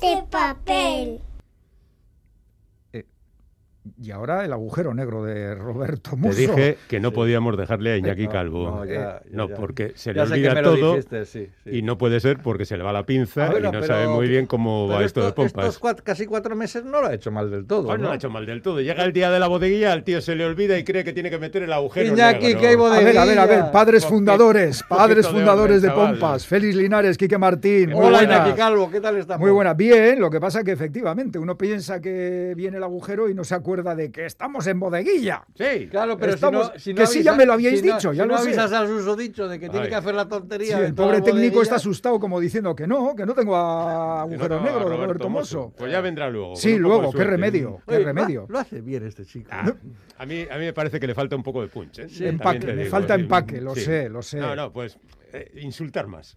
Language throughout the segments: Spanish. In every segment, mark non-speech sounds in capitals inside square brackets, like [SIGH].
de papel. Y ahora el agujero negro de Roberto Te Musso. dije que no podíamos dejarle a Iñaki No, Calvo. no, ya, Eh, no, ya. porque se le Ya olvida todo dijiste, sí, sí. y no puede ser porque se le va la pinza Ah, y no pero- sabe muy bien cómo pero va esto de pompas. Estos cuat- casi cuatro meses no lo ha hecho mal del todo. Pues no ¿no? lo ha hecho mal del todo. Llega el día de la bodeguilla, al tío se le olvida y cree que tiene que meter el agujero Iñaki, negro. que hay A ver, a ver, a ver, bodeguilla. padres fundadores, padres de fundadores de, orden, chaval. Pompas, Félix Linares, Quique Martín, muy Hola, buenas. Iñaki Calvo, ¿qué tal estamos? Muy buena, bien, lo que pasa que efectivamente uno piensa que viene el agujero y no se acuerda de que estamos en bodeguilla. Sí, Claro, pero Estamos- si no, si no que sí, ya me lo habíais si no- dicho, ya si lo no sé. avisas al susodicho de que tiene que hacer la Sí, tontería. el de toda pobre técnico está asustado como diciendo que no, que no tengo a agujero a negro de Roberto Roberto Mosso. Mosso. Pues ya vendrá luego. Sí, luego, qué remedio, qué remedio. Lo, lo hace bien este chico. Ah, a, mí, a mí me parece que le falta un poco de punch. ¿eh? Empaque, le digo, falta sí. empaque, lo Sí. sé, lo sé. No, no, pues eh, insultar más.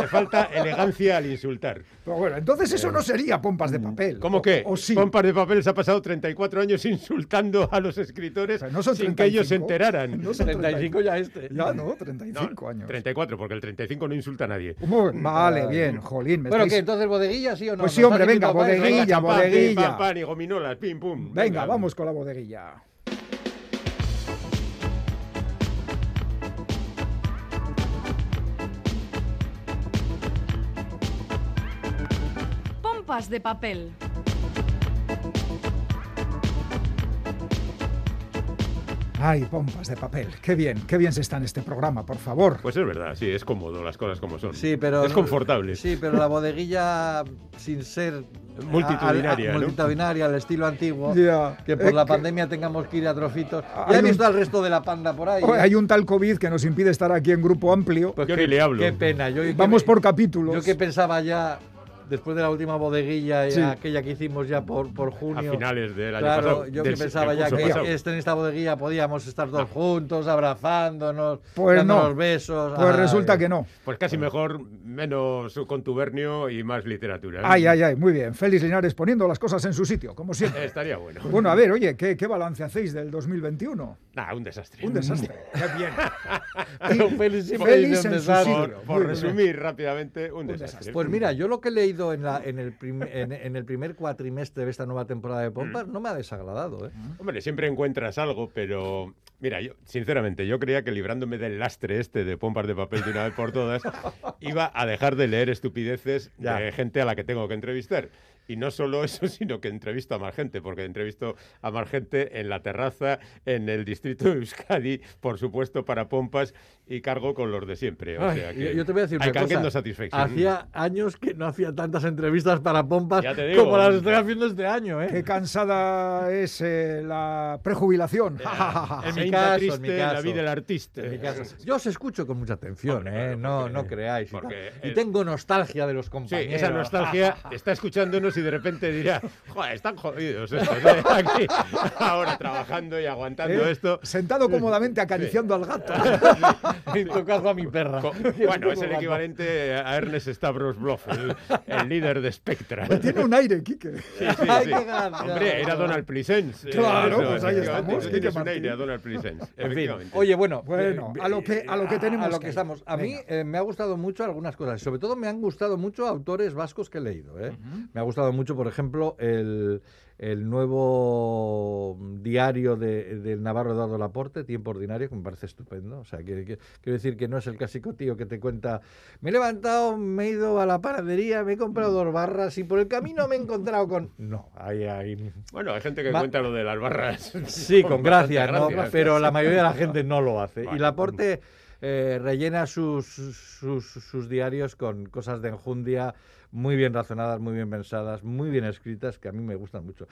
le falta elegancia al insultar. Pero bueno, entonces eso no sería pompas de papel. ¿Cómo O- que? O, sí. Pompas de papel se ha pasado 34 años insultando a los escritores no son sin que ellos se 35. enteraran. No son 35 ya este. Ya, no, No, 35 años. 34, porque el 35 no insulta a nadie. Vale, bien, jolín. me Bueno, estáis- ¿qué? Entonces, bodeguilla, sí o no? Pues sí, ¿Nos hombre, venga, bodeguilla, bodeguilla. pam, pam, y gominolas, pim, pum. Venga, vamos con la bodeguilla. Pompas de papel. Ay, pompas de papel. Qué bien, qué bien se está en este programa, por favor. Pues es verdad, sí, es cómodo las cosas como son. Sí, pero... Es confortable. Sí, pero la bodeguilla, sin ser... Multitudinaria, al- al- ¿no? multitudinaria, al estilo antiguo. Ya, Que por es la que- pandemia tengamos que ir a trocitos. Hay Ya he un- visto al resto de la panda por ahí. Oh, ¿eh? Hay un tal COVID que nos impide estar aquí en grupo amplio. Pues Yo qué, ni le hablo. Qué pena. Yo, Vamos que- por capítulos. Yo que pensaba ya, después de la última bodeguilla, y Sí. aquella que hicimos ya por, por A junio. finales del año Claro, pasado. yo que del- pensaba ya que pasado. este- en esta bodeguilla podíamos estar todos juntos, abrazándonos, Pues dándonos no. besos. Pues Ay. resulta que no. Pues casi mejor, menos contubernio y más literatura. ¿eh? Ay, ay, ay, muy bien. Félix Linares poniendo las cosas en su sitio, como siempre. [LAUGHS] Estaría bueno. Bueno, a ver, oye, ¿qué, qué balance hacéis del 2021? Nah, un desastre. Un desastre. [LAUGHS] Qué bien. [LAUGHS] Félix Félix un en su desastre. sitio. Por, por bien. resumir rápidamente, un, Un desastre. desastre. Pues mira, yo lo que he leído en, la, en, el, prim- en, en el primer cuatrimestre de esta nueva temporada de Pompas Mm. no me ha desagradado. ¿eh? Hombre, siempre encuentras algo, pero mira, yo sinceramente, yo creía que librándome del lastre este de pompas de papel de una vez por todas, [LAUGHS] iba a dejar de leer estupideces Ya. de gente a la que tengo que entrevistar. Y no solo [LAUGHS] eso, sino que entrevisto a más gente, porque entrevisto a más gente en la terraza, en el distrito de Euskadi, por supuesto, para pompas, y cargo con los de siempre. O Ay, sea yo, que yo te voy a decir I una cosa. no. Hacía años que no hacía tantas entrevistas para Pompas digo. como las estoy haciendo este año. ¿eh? Qué cansada es eh, la prejubilación. [LAUGHS] En mi caso, en triste, mi la caso. vida del artista. En mi caso. Yo os escucho con mucha atención, Hombre, ¿eh? claro, no, porque- no creáis. y tal. porque Y, el- tengo nostalgia de los Sí, compañeros. esa nostalgia está escuchándonos y de repente dirá, [LAUGHS] joder, están jodidos estos, ¿eh? [LAUGHS] aquí ahora trabajando y aguantando ¿Eh? esto. Sentado cómodamente acariciando al gato. [LAUGHS] tu caso a mi perra. Co- Bueno, es el equivalente a Ernest Stavros Bloff, el, el líder de Spectra. Tiene un aire, Quique. Sí, sí, Ay, sí. Hombre, era Donald Pleasence. eh, Claro, pues ahí estamos, Tienes un aire a Donald Pleasence, En fin, oye, bueno, Bueno, eh, a lo que, a lo que tenemos a lo que que estamos. A mí eh, me ha gustado mucho algunas cosas. Sobre todo me han gustado mucho autores vascos que he leído. ¿eh? Me ha gustado mucho, por ejemplo, el, el nuevo diario de- del Navarro Eduardo Laporte, Tiempo Ordinario, que me parece estupendo. O sea, que, que- quiero decir que no es el clásico tío que te cuenta, me he levantado, me he ido a la panadería, me he comprado dos barras y por el camino me he encontrado con... No, ahí... Bueno, hay gente que cuenta lo de las barras. Sí, con gracia, ¿no? gracia. pero la mayoría de la gente no lo hace. y. Laporte eh, rellena sus, sus, sus diarios con cosas de enjundia muy bien razonadas, muy bien pensadas, muy bien escritas, que a mí me gustan mucho.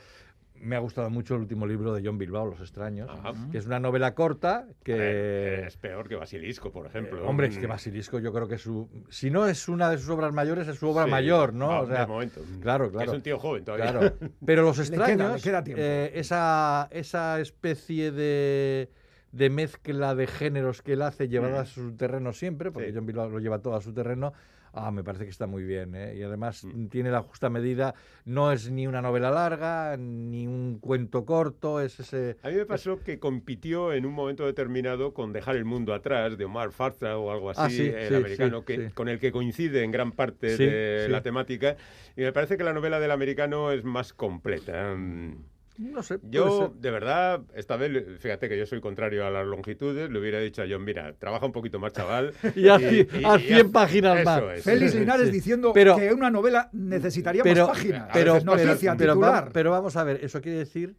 Me ha gustado mucho el último libro de John Bilbao, Los extraños, Ajá. que es una novela corta que... ver, es peor que Basilisco, por ejemplo. Eh, hombre, es que Basilisco yo creo que su... Si no es una de sus obras mayores, es su obra Sí. mayor, ¿no? Ah, o sea, de momento. claro, Que claro. es un tío joven todavía. Claro. Pero los [LAUGHS] Le queda- extraños, le queda tiempo. eh, esa, esa especie de, de mezcla de géneros que él hace llevada a su terreno siempre, porque Sí. John Bilbao lo lleva todo a su terreno, Ah, me parece que está muy bien, ¿eh? Y además mm. tiene la justa medida, no es ni una novela larga, ni un cuento corto, es ese... A mí me pasó que compitió en un momento determinado con Dejar el mundo atrás, de Omar Fartra o algo Ah, así, sí, el sí, americano, sí, que, con el que coincide en gran parte de la temática, y me parece que la novela del americano es más completa. Mm. No sé, Yo, ser. de verdad, esta vez, fíjate que yo soy contrario a las longitudes, le hubiera dicho a John, mira, trabaja un poquito más, chaval. [LAUGHS] Y haz y 100 páginas más. es. Félix Linares sí. diciendo Pero- que una novela necesitaría pero, más páginas. pero, no, noticia, pero, titular. va- pero vamos a ver, eso quiere decir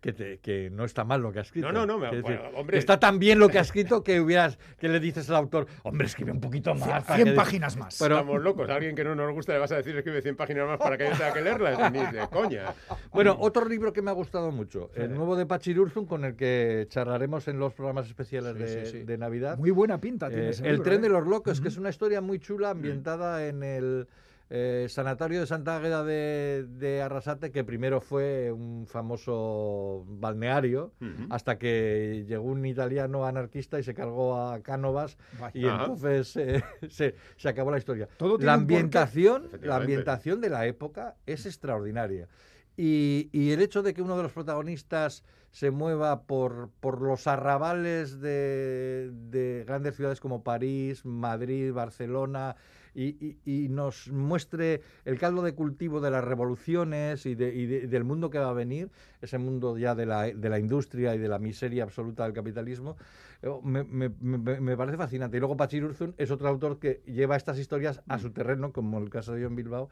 que, te- que no está mal lo que ha escrito. No, no, no, me- Quiere bueno, decir, hombre. que está tan bien lo que ha [LAUGHS] escrito que hubieras que le dices al autor, hombre, escribe un poquito más. para 100 que- páginas más. Pero- Estamos locos. A alguien que no nos gusta le vas a decir escribe 100 páginas más para que yo tenga que leerlas. [LAUGHS] Ni de coña. Bueno, otro libro que me ha gustado mucho, el nuevo de Pachirurzun, con el que charlaremos en los programas especiales Sí, de, sí, sí. de Navidad. Muy buena pinta Eh, tiene ese el libro, tren ¿eh? de los locos, que es una historia muy chula ambientada en el eh, sanatorio de Santa Águeda de, de Arrasate, que primero fue un famoso balneario, hasta que llegó un italiano anarquista y se cargó a Cánovas Vaya. y Ajá. entonces eh, [LAUGHS] se, se acabó la historia. Todo La ambientación, la ambientación de la época es extraordinaria. Y, y el hecho de que uno de los protagonistas se mueva por, por los arrabales de, de grandes ciudades como París, Madrid, Barcelona, y, y- y nos muestre el caldo de cultivo de las revoluciones y, de- y de- del mundo que va a venir, ese mundo ya de la, de la industria y de la miseria absoluta del capitalismo, eh, me, me- me- me parece fascinante. Y luego Pachir Urzun es otro autor que lleva estas historias a su terreno, como el caso de John Bilbao,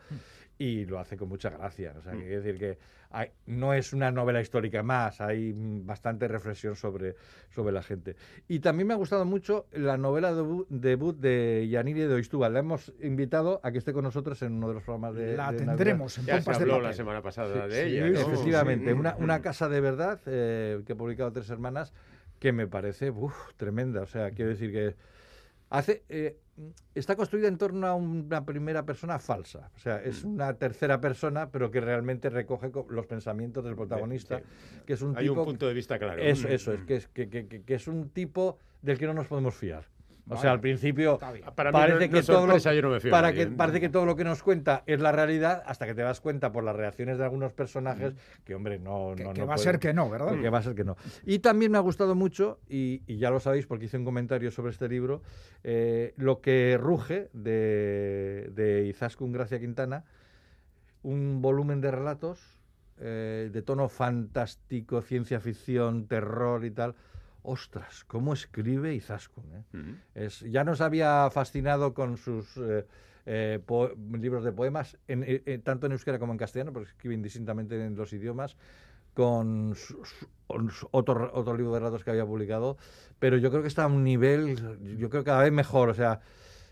y lo hace con mucha gracia. O sea, que quiere decir que hay- no es una novela histórica más, hay mm, bastante reflexión sobre, sobre la gente. Y también me ha gustado mucho la novela debu- debut de Yaniri de Oistúbal. La hemos invitado a que esté con nosotros en uno de los programas de La de tendremos en Ya se de habló papel. la semana pasada Sí, de sí, ella. ¿no? Efectivamente, Sí. una, una casa de verdad eh, que ha publicado Tres Hermanas que me parece uf, tremenda. O sea, quiero decir que hace eh, está construida en torno a una primera persona falsa. O sea, es una tercera persona, pero que realmente recoge co- los pensamientos del protagonista, Sí. que es un Hay tipo... un punto de vista claro. Eso, Mm. eso es, que es, que, que- que- que es un tipo del que no nos podemos fiar. O sea, al principio parece que todo lo, que, nos cuenta es la realidad hasta que te das cuenta por las reacciones de algunos personajes que, hombre, no... Que, no- que no va a ser que no, ¿verdad? que va a ser que no. Y también me ha gustado mucho, y, y ya lo sabéis porque hice un comentario sobre este libro, eh, Lo que ruge de, de Izaskun Gracia Quintana, un volumen de relatos eh, de tono fantástico, ciencia ficción, terror y tal. Ostras, ¿cómo escribe Izaskun? eh? Es, ya nos había fascinado con sus eh, eh, libros de poemas, en- tanto en euskera como en castellano, porque escribe indistintamente en los idiomas, con su- su- otro, otro libro de relatos que había publicado, pero yo creo que está a un nivel, yo creo que cada vez mejor, o sea...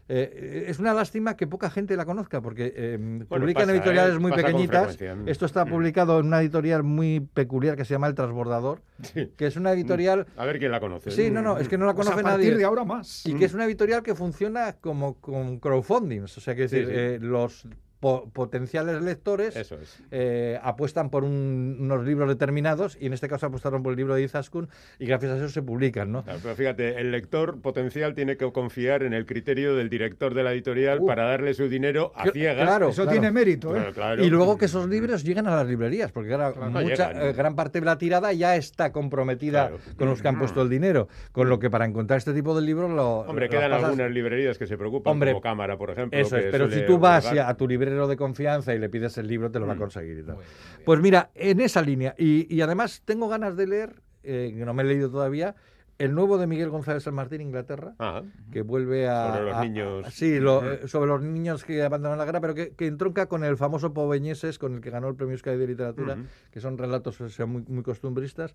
eh, es una lástima que poca gente la conozca porque eh, publican pasa, editoriales ¿eh? muy pequeñitas. Esto está Mm. publicado en una editorial muy peculiar que se llama El Transbordador, Sí. que es una editorial A ver quién la conoce. Sí, no, no, es que no la Pues a conoce partir nadie. de ahora más. Y que es una editorial que funciona como con crowdfundings. O sea, que Sí, decir, sí. eh, los po- potenciales lectores Eso es. eh, apuestan por un- unos libros determinados y en este caso apostaron por el libro de Izaskun y gracias a eso se publican, ¿no? Claro, pero fíjate, el lector potencial tiene que confiar en el criterio del director de la editorial Uh. para darle su dinero a ciegas. claro. Eso tiene mérito, ¿eh? Claro, claro. Y luego que esos libros llegan a las librerías, porque claro, Claro, mucha, llegan. eh, gran parte de la tirada ya está comprometida Claro. con los que han puesto el dinero. Con lo que para encontrar este tipo de libros lo. Hombre, quedan pasas- algunas librerías que se preocupan, Hombre, como Cámara, por ejemplo. Eso es, pero si tú vas a tu librero de confianza y le pides el libro, te lo va a Mm. conseguir y tal. Pues mira, en esa línea, y, y además tengo ganas de leer, eh, que no me he leído todavía, el nuevo de Miguel González San Martín, Inglaterra, Ah, que vuelve a... Sobre los a- a- niños. sí, lo- sobre los niños que abandonan la guerra, pero que, que entronca con el famoso Poveñeses, con el que ganó el Premio Euskadi de Literatura, Ujú. que son relatos o sea, muy, muy costumbristas.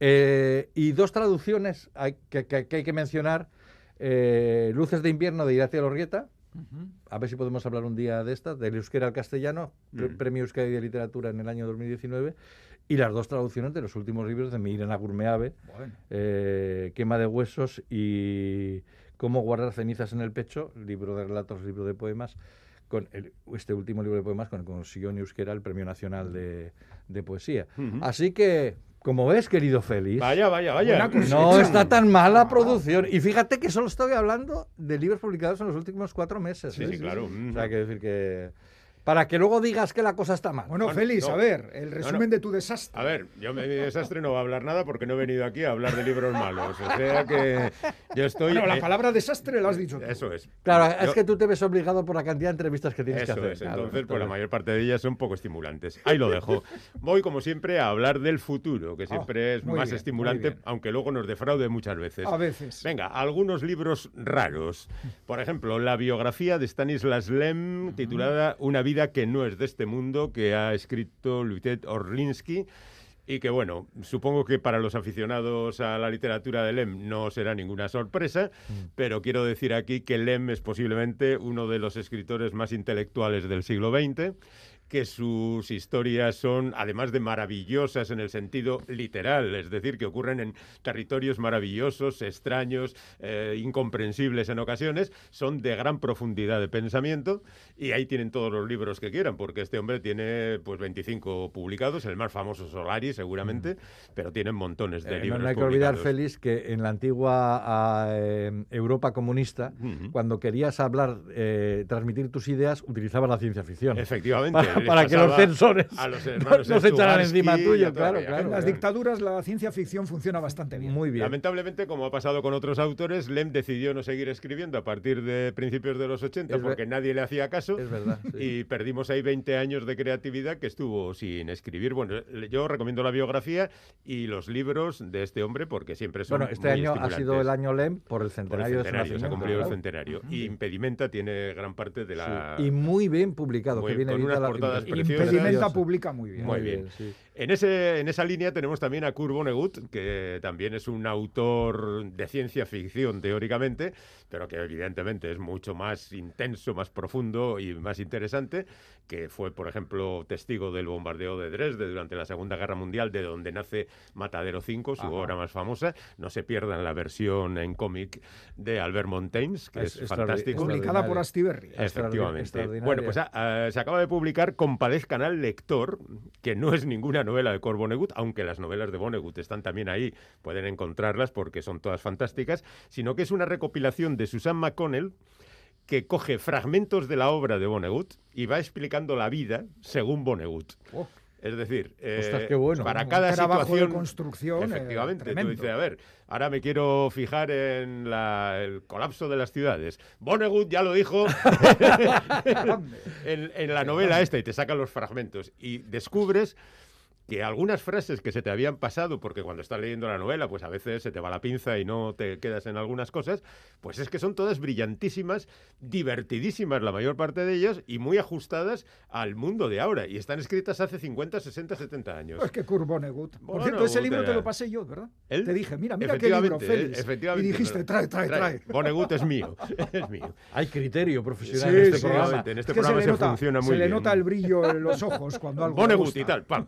Eh, y dos traducciones hay, que, que- que hay que mencionar. eh, Luces de invierno de Iracia Lorrieta, A ver si podemos hablar un día de estas, del euskera al castellano, pre- Mm. Premio Euskadi de Literatura en el año 2019, y las dos traducciones de los últimos libros de Mirena Gurmeave, Bueno. eh, Quema de huesos y Cómo guardar cenizas en el pecho, libro de relatos, libro de poemas, con el- este último libro de poemas con el que consiguió en euskera el Premio Nacional de, de Poesía. Así que Como ves, querido Félix, Vaya, vaya, vaya. No está tan mal la producción. Y fíjate que solo estoy hablando de libros publicados en los últimos cuatro meses. Sí, ¿eh? sí, claro. O sea, que decir que... Para que luego digas que la cosa está mal. Bueno, Bueno, Félix, no. a ver, el resumen no. de tu desastre. A ver, yo me mi desastre no va a hablar nada porque no he venido aquí a hablar de libros malos. O sea que yo estoy. Bueno, la eh, palabra desastre la has dicho tú. Eso es. Claro, Yo- es que tú te ves obligado por la cantidad de entrevistas que tienes Eso que hacer. es, claro. entonces, pues la mayor parte de ellas son poco estimulantes. Ahí lo dejo. Voy, como siempre, a hablar del futuro, que siempre es más bien, estimulante, aunque luego nos defraude muchas veces. A veces. Venga, algunos libros raros. Por ejemplo, la biografía de Stanislas Lem, titulada Una vida que no es de este mundo, que ha escrito Luitet Orlinsky. Y que, bueno, supongo que para los aficionados a la literatura de Lem no será ninguna sorpresa, pero quiero decir aquí que Lem es posiblemente uno de los escritores más intelectuales del siglo XX, que sus historias son, además de maravillosas en el sentido literal, es decir, que ocurren en territorios maravillosos, extraños, eh, incomprensibles en ocasiones, son de gran profundidad de pensamiento y ahí tienen todos los libros que quieran, porque este hombre tiene pues 25 publicados, el más famoso Solari seguramente, pero tienen montones de Eh, libros no hay que olvidar. Félix, que en la antigua eh, Europa comunista, cuando querías hablar, eh, transmitir tus ideas, utilizabas la ciencia ficción. Efectivamente. Para, que los censores a los [LAUGHS] no, se echaran encima a tuyo, claro, claro. En las dictaduras la ciencia ficción funciona bastante bien. Muy bien. Lamentablemente, como ha pasado con otros autores, Lem decidió no seguir escribiendo a partir de principios de los 80 Es ver- porque nadie le hacía caso. Es verdad. sí. Y perdimos ahí 20 años de creatividad que estuvo sin escribir. Bueno, yo recomiendo la biografía y los libros de este hombre porque siempre son Bueno, este muy año ha sido el año LEM por el Por el centenario, de su centenario, se ha cumplido el centenario. Y Impedimenta tiene gran parte de la... Sí, Y muy bien publicado, Muy- que viene con edita unas la- Impedimenta publica muy bien. Muy bien. sí. En, ese, en esa línea tenemos también a Kurt Vonnegut, que también es un autor de ciencia ficción teóricamente, pero que evidentemente es mucho más intenso, más profundo y más interesante, que fue, por ejemplo, testigo del bombardeo de Dresde durante la Segunda Guerra Mundial, de donde nace Matadero 5, su Ajá. obra más famosa. No se pierdan la versión en cómic de Albert Montaigne, que es, Es fantástico. Publicada por. Astiberri. Efectivamente. Bueno, pues ah, ah, se acaba de publicar Compadezcan al lector, que no es ninguna novela de Cor Vonnegut, aunque las novelas de Vonnegut están también ahí, pueden encontrarlas porque son todas fantásticas, sino que es una recopilación de Susan McConnell que coge fragmentos de la obra de Vonnegut y va explicando la vida según Vonnegut. Oh. Es decir, eh, Ostras, qué bueno. para cada situación... de construcción. eh, Efectivamente, tú dices, a ver, ahora me quiero fijar en la- el colapso de las ciudades. Vonnegut ya lo dijo [LAUGHS] [LAUGHS] en, en la novela esta y te sacan los fragmentos y descubres que algunas frases que se te habían pasado, porque cuando estás leyendo la novela, pues a veces se te va la pinza y no te quedas en algunas cosas, pues es que son todas brillantísimas, divertidísimas la mayor parte de ellas y muy ajustadas al mundo de ahora. Y están escritas hace 50, 60, 70 años. Pues que Kurt Vonnegut. Por Bueno, cierto, ese libro te eh, lo pasé yo, ¿verdad? ¿él? Te dije, mira, mira qué libro, Félix. efectivamente, y dijiste, trae, trae, trae. Vonnegut es mío, [LAUGHS] es mío. Hay criterio profesional Sí, en este sí, programa. En este Es que programa se, se, le nota, funciona muy se le bien. nota el brillo en los ojos cuando algo gusta. y tal. pam.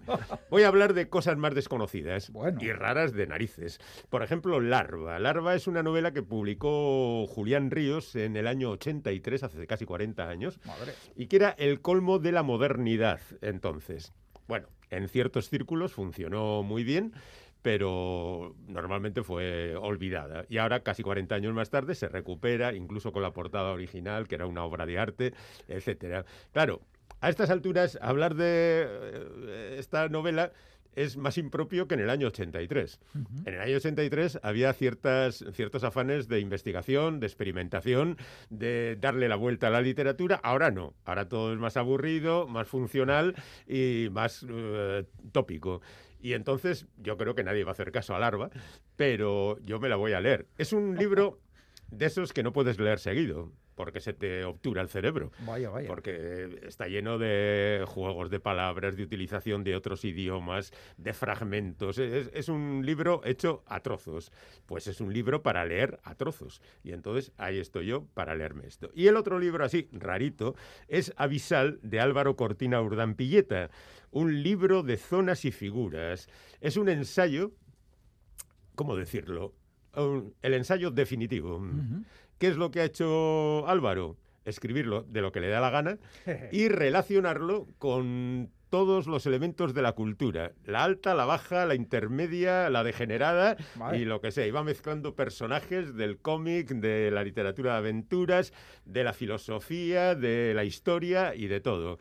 Voy a hablar de cosas más desconocidas Bueno. y raras de narices. Por ejemplo, Larva. Larva es una novela que publicó Julián Ríos en el año 83, hace casi 40 años, Madre. y que era el colmo de la modernidad entonces. Bueno, en ciertos círculos funcionó muy bien, pero normalmente fue olvidada. Y ahora, casi 40 años más tarde, se recupera, incluso con la portada original, que era una obra de arte, etcétera. Claro, a estas alturas, hablar de eh, esta novela es más impropio que en el año 83. En el año 83 había ciertas, ciertos afanes de investigación, de experimentación, de darle la vuelta a la literatura. Ahora no. Ahora todo es más aburrido, más funcional y más eh, tópico. Y entonces yo creo que nadie va a hacer caso a Larva, pero yo me la voy a leer. Es un libro de esos que no puedes leer seguido, porque se te obtura el cerebro. Vaya, vaya. Porque está lleno de juegos de palabras, de utilización de otros idiomas, de fragmentos. Es, es un libro hecho a trozos. Pues es un libro para leer a trozos. Y entonces ahí estoy yo para leerme esto. Y el otro libro así, rarito, es Avisal de Álvaro Cortina Urdampilleta. Un libro de zonas y figuras. Es un ensayo, ¿cómo decirlo? Un- el ensayo definitivo. ¿Qué es lo que ha hecho Álvaro? Escribirlo de lo que le da la gana [LAUGHS] y relacionarlo con todos los elementos de la cultura, la alta, la baja, la intermedia, la degenerada Vale. y lo que sea. Y va mezclando personajes del cómic, de la literatura de aventuras, de la filosofía, de la historia y de todo.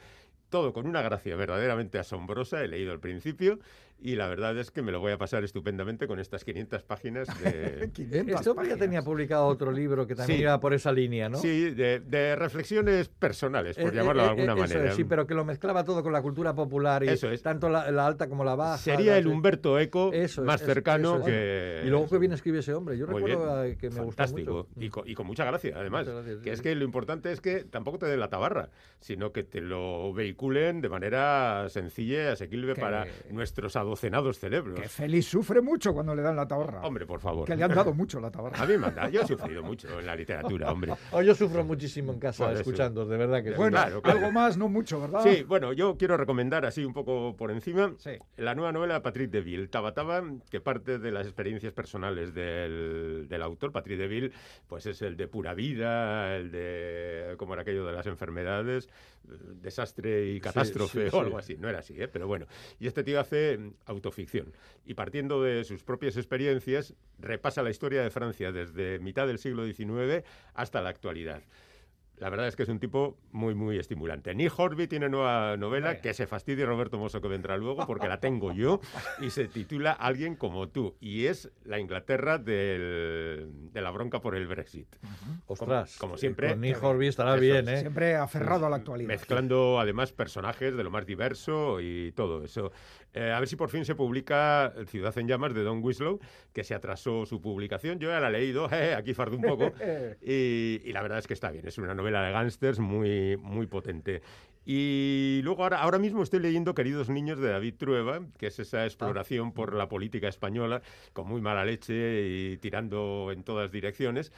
Todo con una gracia verdaderamente asombrosa, he leído al principio, y la verdad es que me lo voy a pasar estupendamente con estas 500 páginas [LAUGHS] de... 500 Este hombre ya páginas. tenía publicado otro [LAUGHS] libro que también Sí. iba por esa línea, ¿no? Sí, de, de reflexiones personales, por Eh, llamarlo de eh, alguna eh, eso manera. es, sí, pero que lo mezclaba todo con la cultura popular y Eso es. tanto la, la alta como la baja. Sería la- el Humberto Eco Eso es, más eso- cercano eso es. que... Y luego que bien escribe ese hombre. Yo Muy recuerdo bien. eh, que me Fantástico. gustó mucho. Y con, y con mucha gracia, además. Muchas gracias, sí, que es sí. que lo importante es que tampoco te den la tabarra, sino que te lo vehiculen de manera sencilla y asequible Que- para nuestros adocenados cerebros. Que Félix sufre mucho cuando le dan la tabarra. Hombre, por favor. Que le han dado [LAUGHS] mucho la tabarra. A mí me han dado. Yo he sufrido mucho en la literatura, hombre. Oh, yo sufro muchísimo en casa eso. escuchando, de verdad que sí. Bueno, Claro, claro. algo más, no mucho, ¿verdad? Sí, bueno, yo quiero recomendar así un poco por encima Sí. la nueva novela de Patrick Deville, Tabataba, que parte de las experiencias personales del, del autor. Patrick Deville, pues es el de pura vida, el de, como era aquello de las enfermedades, desastre y catástrofe sí, o sí. algo así. No era así, ¿eh? pero bueno. Y este tío hace autoficción. Y partiendo de sus propias experiencias, repasa la historia de Francia desde mitad del siglo XIX hasta la actualidad. La verdad es que es un tipo muy, muy estimulante. Nick Horby tiene nueva novela, que se fastidie Roberto Mosso que vendrá luego, porque la tengo yo, y se titula Alguien como tú. Y es la Inglaterra del- de la bronca por el Brexit. Ostras. como siempre, Con Nick que- Horby estará eso bien. ¿eh? Siempre aferrado a la actualidad. Mezclando además personajes de lo más diverso y todo eso. Eh, a ver si por fin se publica Ciudad en Llamas de Don Winslow, que se atrasó su publicación. Yo ya la he leído, [LAUGHS] aquí fardo un poco. [LAUGHS] y, y la verdad es que está bien. Es una novela de gángsters muy, muy potente. Y luego ahora, ahora mismo estoy leyendo Queridos Niños de David Trueba, que es esa exploración por la política española con muy mala leche y tirando en todas direcciones.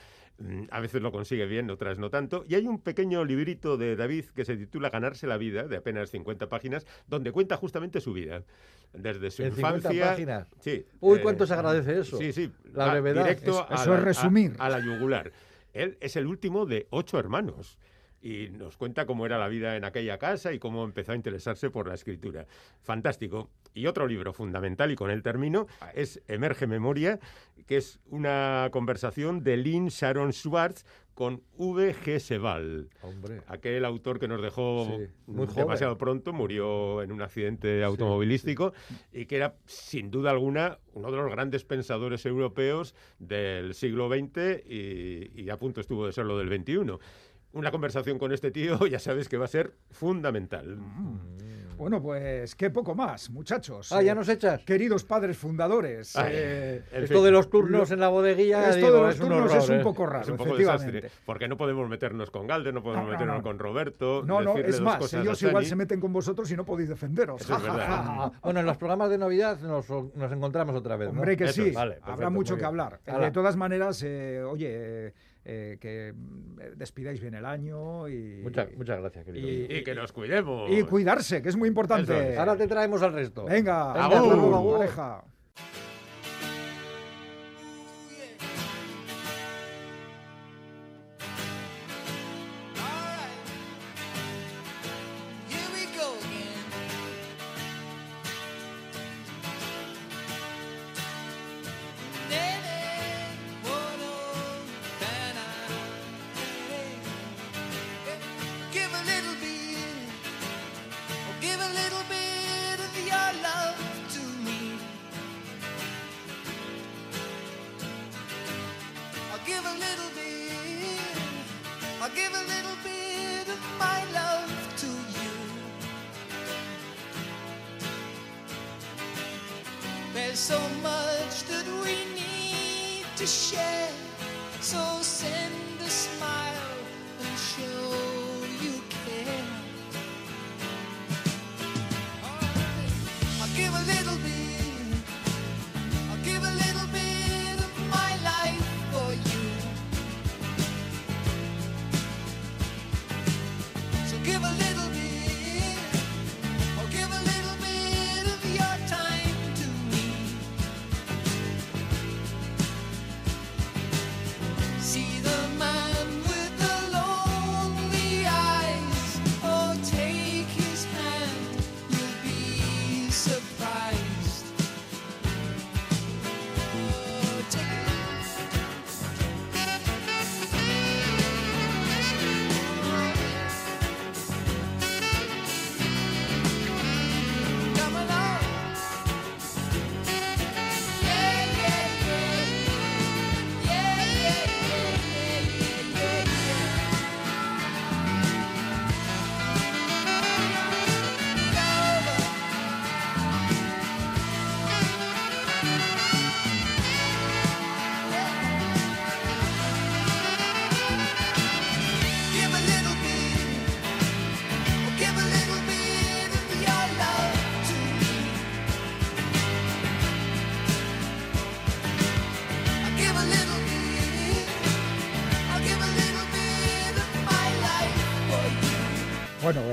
Mm, A veces lo consigue bien, otras no tanto. Y hay un pequeño librito de David que se titula Ganarse la vida, de apenas 50 páginas, donde cuenta justamente su vida. Desde su ¿En 50 infancia. páginas? Sí. Uy, eh, cuánto se agradece eso. Sí, sí. La brevedad. Directo Eso- a eso la- es resumir. A, a la yugular. Él es el último de ocho hermanos. Y nos cuenta cómo era la vida en aquella casa y cómo empezó a interesarse por la escritura. Fantástico. Y otro libro fundamental, y con él termino, es Emerge Memoria, que es una conversación de Lynn Sharon Schwartz con V.G. Sebal. Hombre. Aquel autor que nos dejó Sí, muy demasiado joven. pronto, murió en un accidente automovilístico y que era, sin duda alguna, uno de los grandes pensadores europeos del siglo XX y, y a punto estuvo de serlo del XXI. Una conversación con este tío, [LAUGHS] ya sabes que va a ser fundamental. Bueno, pues qué poco más, muchachos. Ah, ya nos echas. Queridos padres fundadores. Ay, eh, Esto fin. de los turnos en la bodeguilla, esto digo, de los es un turnos horror, es un ¿eh? poco raro, Es un poco efectivamente. desastre, porque no podemos meternos con Galder, no podemos No, no, meternos no. con Roberto. No, no, es más, ellos igual se meten con vosotros y no podéis defenderos. Eso es [LAUGHS] verdad. bueno, en los programas de Navidad nos, nos encontramos otra vez, ¿no? Hombre, que Eso sí, habrá mucho que hablar. Eh. De todas maneras, eh, oye, eh, que mm, eh, despidáis bien el año y, Muchas, muchas gracias, querido. Y- Y que nos cuidemos. y cuidarse, que es muy importante. es. Ahora te traemos al resto. Venga, Venga,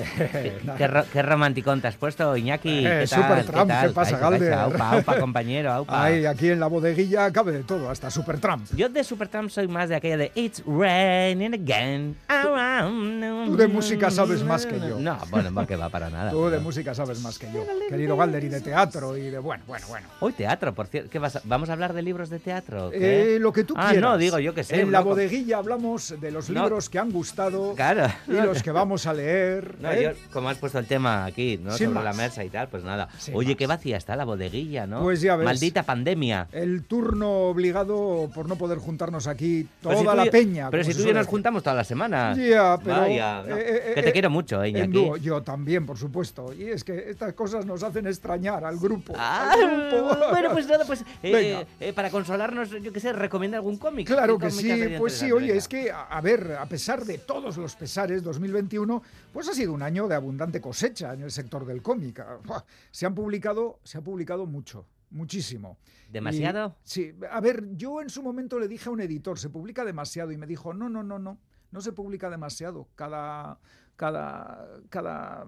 [LAUGHS] Qué, qué romanticón te has puesto, Iñaki. Eh, ¿Qué tal? Supertramp, tal? ¿qué pasa, Galder? Aupa, aupa, [LAUGHS] compañero, aupa. Aquí en la bodeguilla cabe de todo, hasta Supertramp. Yo de Supertramp soy más de aquella de It's raining again. Tú de música sabes más que yo. No, bueno, va que va para nada. Tú de música sabes más que yo, querido Galder, y de teatro, y de bueno, bueno, bueno. Hoy teatro, por cierto. ¿Qué vas a- ¿Vamos a hablar de libros de teatro? Eh, lo que tú ah, quieras. no, digo, yo que sé. En la bodeguilla hablamos de los No. libros que han gustado Claro. y los que vamos a leer. No, ¿eh? como has puesto el tema aquí, ¿no? Sin Sobre la mesa y tal, pues nada. Sin Oye, más. qué vacía está la bodeguilla, ¿no? Pues ya ves. Maldita pandemia. El turno obligado por no poder juntarnos aquí toda si la peña. Pero si tú y yo nos juntamos todas las semanas. Ya, pero. Vaya, no. eh, eh, que te eh, quiero mucho, ¿eh, en Iñaki. dúo, yo también, por supuesto. Y es que estas cosas nos hacen extrañar al grupo. Ah, al grupo. bueno, pues nada, pues [LAUGHS] para consolarnos, yo qué sé, recomienda algún cómic. Claro ¿Qué que sí, pues sí, oye, es que, a a ver, a pesar de todos los pesares, 2021, pues ha sido un año de abundante cosecha en el sector del cómic. Se han publicado, se ha publicado mucho, muchísimo. ¿Demasiado? Y- sí, a ver, yo en su momento le dije a un editor, se publica demasiado, y me dijo, no, no, no, no, no se publica demasiado. Cada, cada, cada,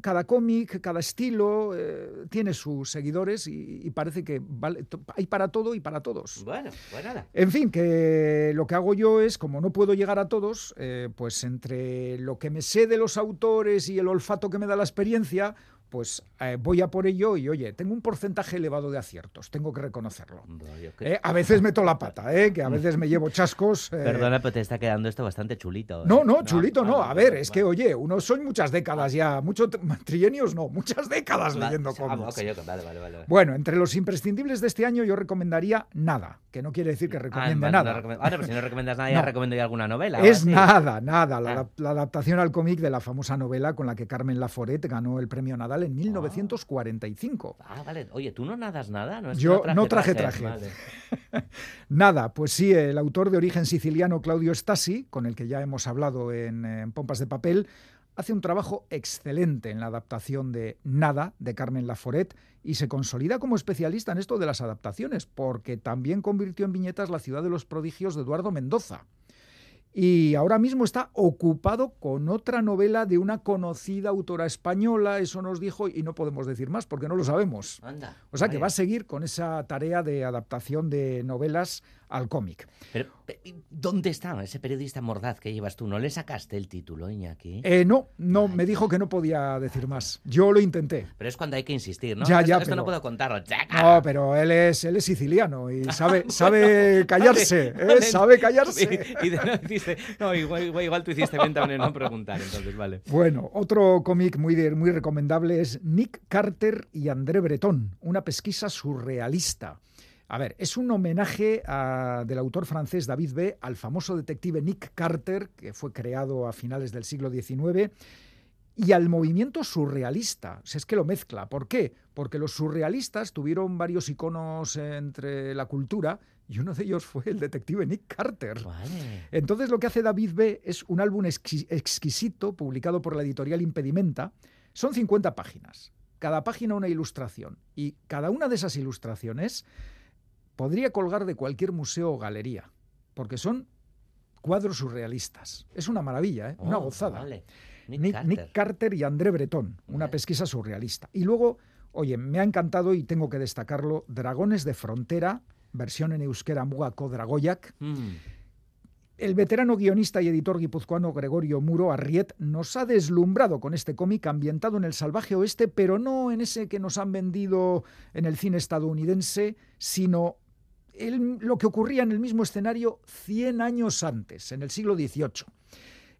cada cómic, cada estilo eh, tiene sus seguidores y, y parece que vale, hay para todo y para todos. Bueno, pues nada. En fin, que lo que hago yo es, como no puedo llegar a todos, eh, pues entre lo que me sé de los autores y el olfato que me da la experiencia, pues eh, voy a por ello y oye, tengo un porcentaje elevado de aciertos, tengo que reconocerlo. Eh, a veces [LAUGHS] meto la pata, eh, que a veces me llevo chascos. eh, Perdona, pero te está quedando esto bastante chulito. no, no, chulito, no. vale, A ver, vale, es que, vale. oye, uno son muchas décadas ya, muchos [LAUGHS] trienios no, muchas décadas Va- leyendo ah, cómics. ok, ok, vale, vale, vale. Bueno, entre los imprescindibles de este año yo recomendaría nada, que no quiere decir que Ah, recomiende vale, no nada. recomend- Ahora, pues si no recomiendas nada, ya [LAUGHS] No. recomiendo yo alguna novela. Es nada, nada. La, Ah. la adaptación al cómic de la famosa novela con la que Carmen Laforet ganó el premio Nadal en 1945. Ah, vale. Oye, ¿tú no nadas nada? ¿No es Yo no traje traje. Vale. [LAUGHS] Nada, pues sí, el autor de origen siciliano Claudio Stasi, con el que ya hemos hablado en, en Pompas de Papel, hace un trabajo excelente en la adaptación de Nada de Carmen Laforet y se consolida como especialista en esto de las adaptaciones, porque también convirtió en viñetas La ciudad de los prodigios de Eduardo Mendoza. Y ahora mismo está ocupado con otra novela de una conocida autora española, eso nos dijo, y no podemos decir más porque no lo sabemos. Anda. O sea que vaya. va a seguir con esa tarea de adaptación de novelas al cómic. Pero, eh, ¿dónde está ese periodista mordaz que llevas tú? ¿No le sacaste el título, Iñaki? Eh, no, no, Ay. me dijo que no podía decir más. Yo lo intenté. Pero es cuando hay que insistir, ¿no? Ya, ya, esto no puedo contarlo. No, pero él es, él es siciliano y [LAUGHS] sabe, [LAUGHS] [LAUGHS] sabe callarse, ¿eh? Vale. sabe callarse. Y, y de- no, no, igual, igual, igual tú hiciste bien también en no preguntar, entonces, vale. Bueno, otro cómic muy, de- muy recomendable es Nick Carter y André Breton, una pesquisa surrealista. A ver, es un homenaje a- del autor francés David B. al famoso detective Nick Carter, que fue creado a finales del siglo XIX, y al movimiento surrealista. O sea, es que lo mezcla. ¿Por qué? Porque los surrealistas tuvieron varios iconos entre la cultura y uno de ellos fue el detective Nick Carter. Vale. Entonces lo que hace David B es un álbum exqui- exquisito publicado por la editorial Impedimenta. Son 50 páginas. Cada página una ilustración. Y cada una de esas ilustraciones podría colgar de cualquier museo o galería. Porque son cuadros surrealistas. Es una maravilla, ¿eh? una Oh, gozada. Vale. Nick, Nick, Carter. Nick Carter y André Breton, una pesquisa surrealista. Y luego, oye, me ha encantado y tengo que destacarlo, Dragones de Frontera, versión en euskera Mugako Dragoyak, Mm. el veterano guionista y editor guipuzcoano Gregorio Muro Arriet nos ha deslumbrado con este cómic ambientado en el salvaje oeste, pero no en ese que nos han vendido en el cine estadounidense, sino el- lo que ocurría en el mismo escenario 100 años antes, en el siglo XVIII.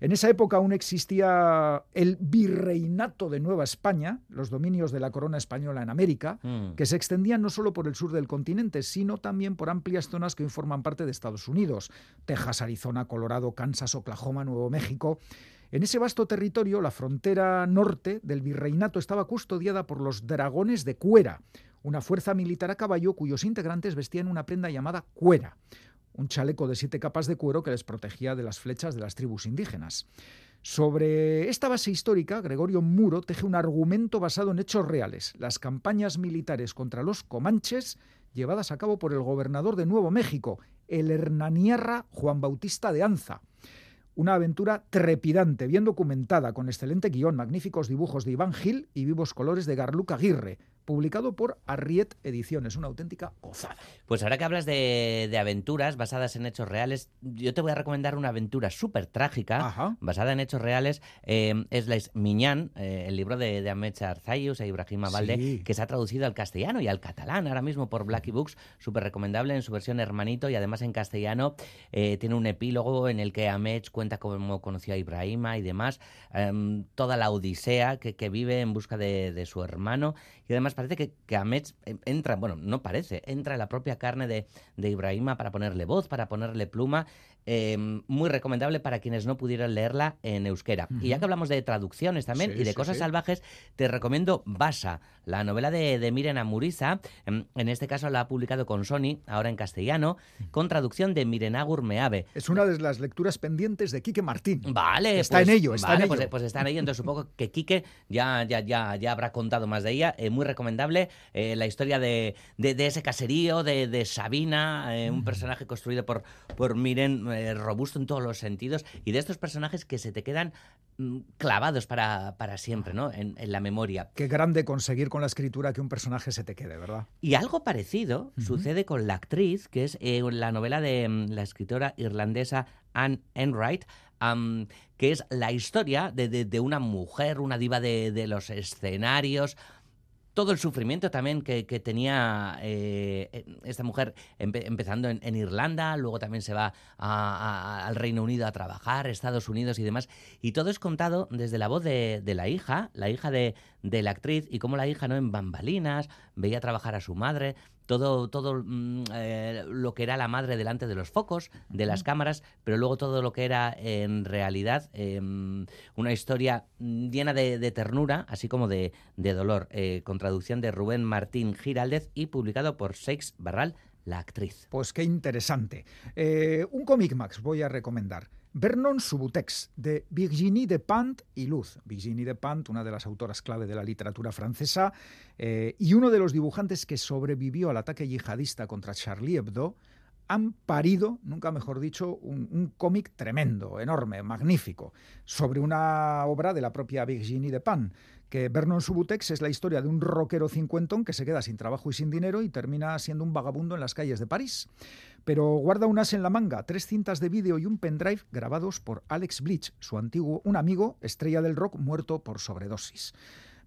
En esa época aún existía el virreinato de Nueva España, los dominios de la corona española en América, Mm. que se extendían no solo por el sur del continente, sino también por amplias zonas que hoy forman parte de Estados Unidos, Texas, Arizona, Colorado, Kansas, Oklahoma, Nuevo México. En ese vasto territorio, la frontera norte del virreinato estaba custodiada por los dragones de Cuera, una fuerza militar a caballo cuyos integrantes vestían una prenda llamada cuera, un chaleco de siete capas de cuero que les protegía de las flechas de las tribus indígenas. Sobre esta base histórica, Gregorio Muro teje un argumento basado en hechos reales, las campañas militares contra los comanches llevadas a cabo por el gobernador de Nuevo México, el hernaniarra Juan Bautista de Anza. Una aventura trepidante, bien documentada, con excelente guion, magníficos dibujos de Iván Gil y vivos colores de Garluca Aguirre, publicado por Arriet Ediciones, una auténtica gozada. Pues ahora que hablas de, de aventuras basadas en hechos reales, yo te voy a recomendar una aventura súper trágica, Ajá. basada en hechos reales. eh, es Les Miñán, eh, el libro de, de Ahmed Arzayus e Ibrahim Abalde, Sí. que se ha traducido al castellano y al catalán ahora mismo por Blackie Books, súper recomendable en su versión hermanito y además en castellano eh, tiene un epílogo en el que Ahmed cuenta cómo conoció a Ibrahima y demás, em, toda la odisea que, que vive en busca de, de su hermano y además parece que, que Ahmed entra, bueno, no parece, entra en la propia carne de, de Ibrahima para ponerle voz, para ponerle pluma. em, muy recomendable para quienes no pudieran leerla en euskera. Y ya que hablamos de traducciones también Sí, y de sí, cosas sí. salvajes, te recomiendo Basa, la novela de, de Miren Amuriza. En, en este caso la ha publicado con Sony, ahora en castellano, con traducción de Mirenagur Meave. Es una de las lecturas pendientes de Quique Martín. Vale, Está pues- en ello, está vale, en pues, ello. pues está en ello. Entonces supongo que Quique ya, ya, ya, ya habrá contado más de ella. Eh, muy recomendable eh, la historia de, de- de ese caserío, de, de Sabina, eh, un personaje construido por, por Miren, eh, robusto en todos los sentidos, y de estos personajes que se te quedan mm, clavados para, para siempre, ¿no? En, en la memoria. Qué grande conseguir con la escritura que un personaje se te quede, ¿verdad? Y algo parecido sucede con la actriz, que es la novela de mm, la escritora irlandesa Anne Enright, que es la historia de, de- de una mujer, una diva de, de los escenarios. Todo el sufrimiento también que, que tenía eh, esta mujer empe- empezando en, en Irlanda, luego también se va a- al Reino Unido a trabajar, Estados Unidos y demás. Y todo es contado desde la voz de, de la hija, la hija de, de la actriz, y cómo la hija, ¿no? En bambalinas, veía trabajar a su madre, todo, todo mm, eh, lo que era la madre delante de los focos, de las cámaras, pero luego todo lo que era en realidad eh, una historia mm, llena de, de ternura, así como de, de dolor, eh, con traducción de Rubén Martín Giraldez y publicado por Seix Barral, la actriz. Pues qué interesante. Eh, un cómic Max voy a recomendar. Vernon Subutex, de Virginie Despentes y Luz. Virginie Despentes, una de las autoras clave de la literatura francesa, eh, y uno de los dibujantes que sobrevivió al ataque yihadista contra Charlie Hebdo, han parido, nunca mejor dicho, un, cómic tremendo, enorme, magnífico, sobre una obra de la propia Virginie Despentes, que Vernon Subutex es la historia de un rockero cincuentón que se queda sin trabajo y sin dinero y termina siendo un vagabundo en las calles de París. Pero guarda un as en la manga, tres cintas de vídeo y un pendrive grabados por Alex Bleach, su antiguo, un amigo, estrella del rock, muerto por sobredosis.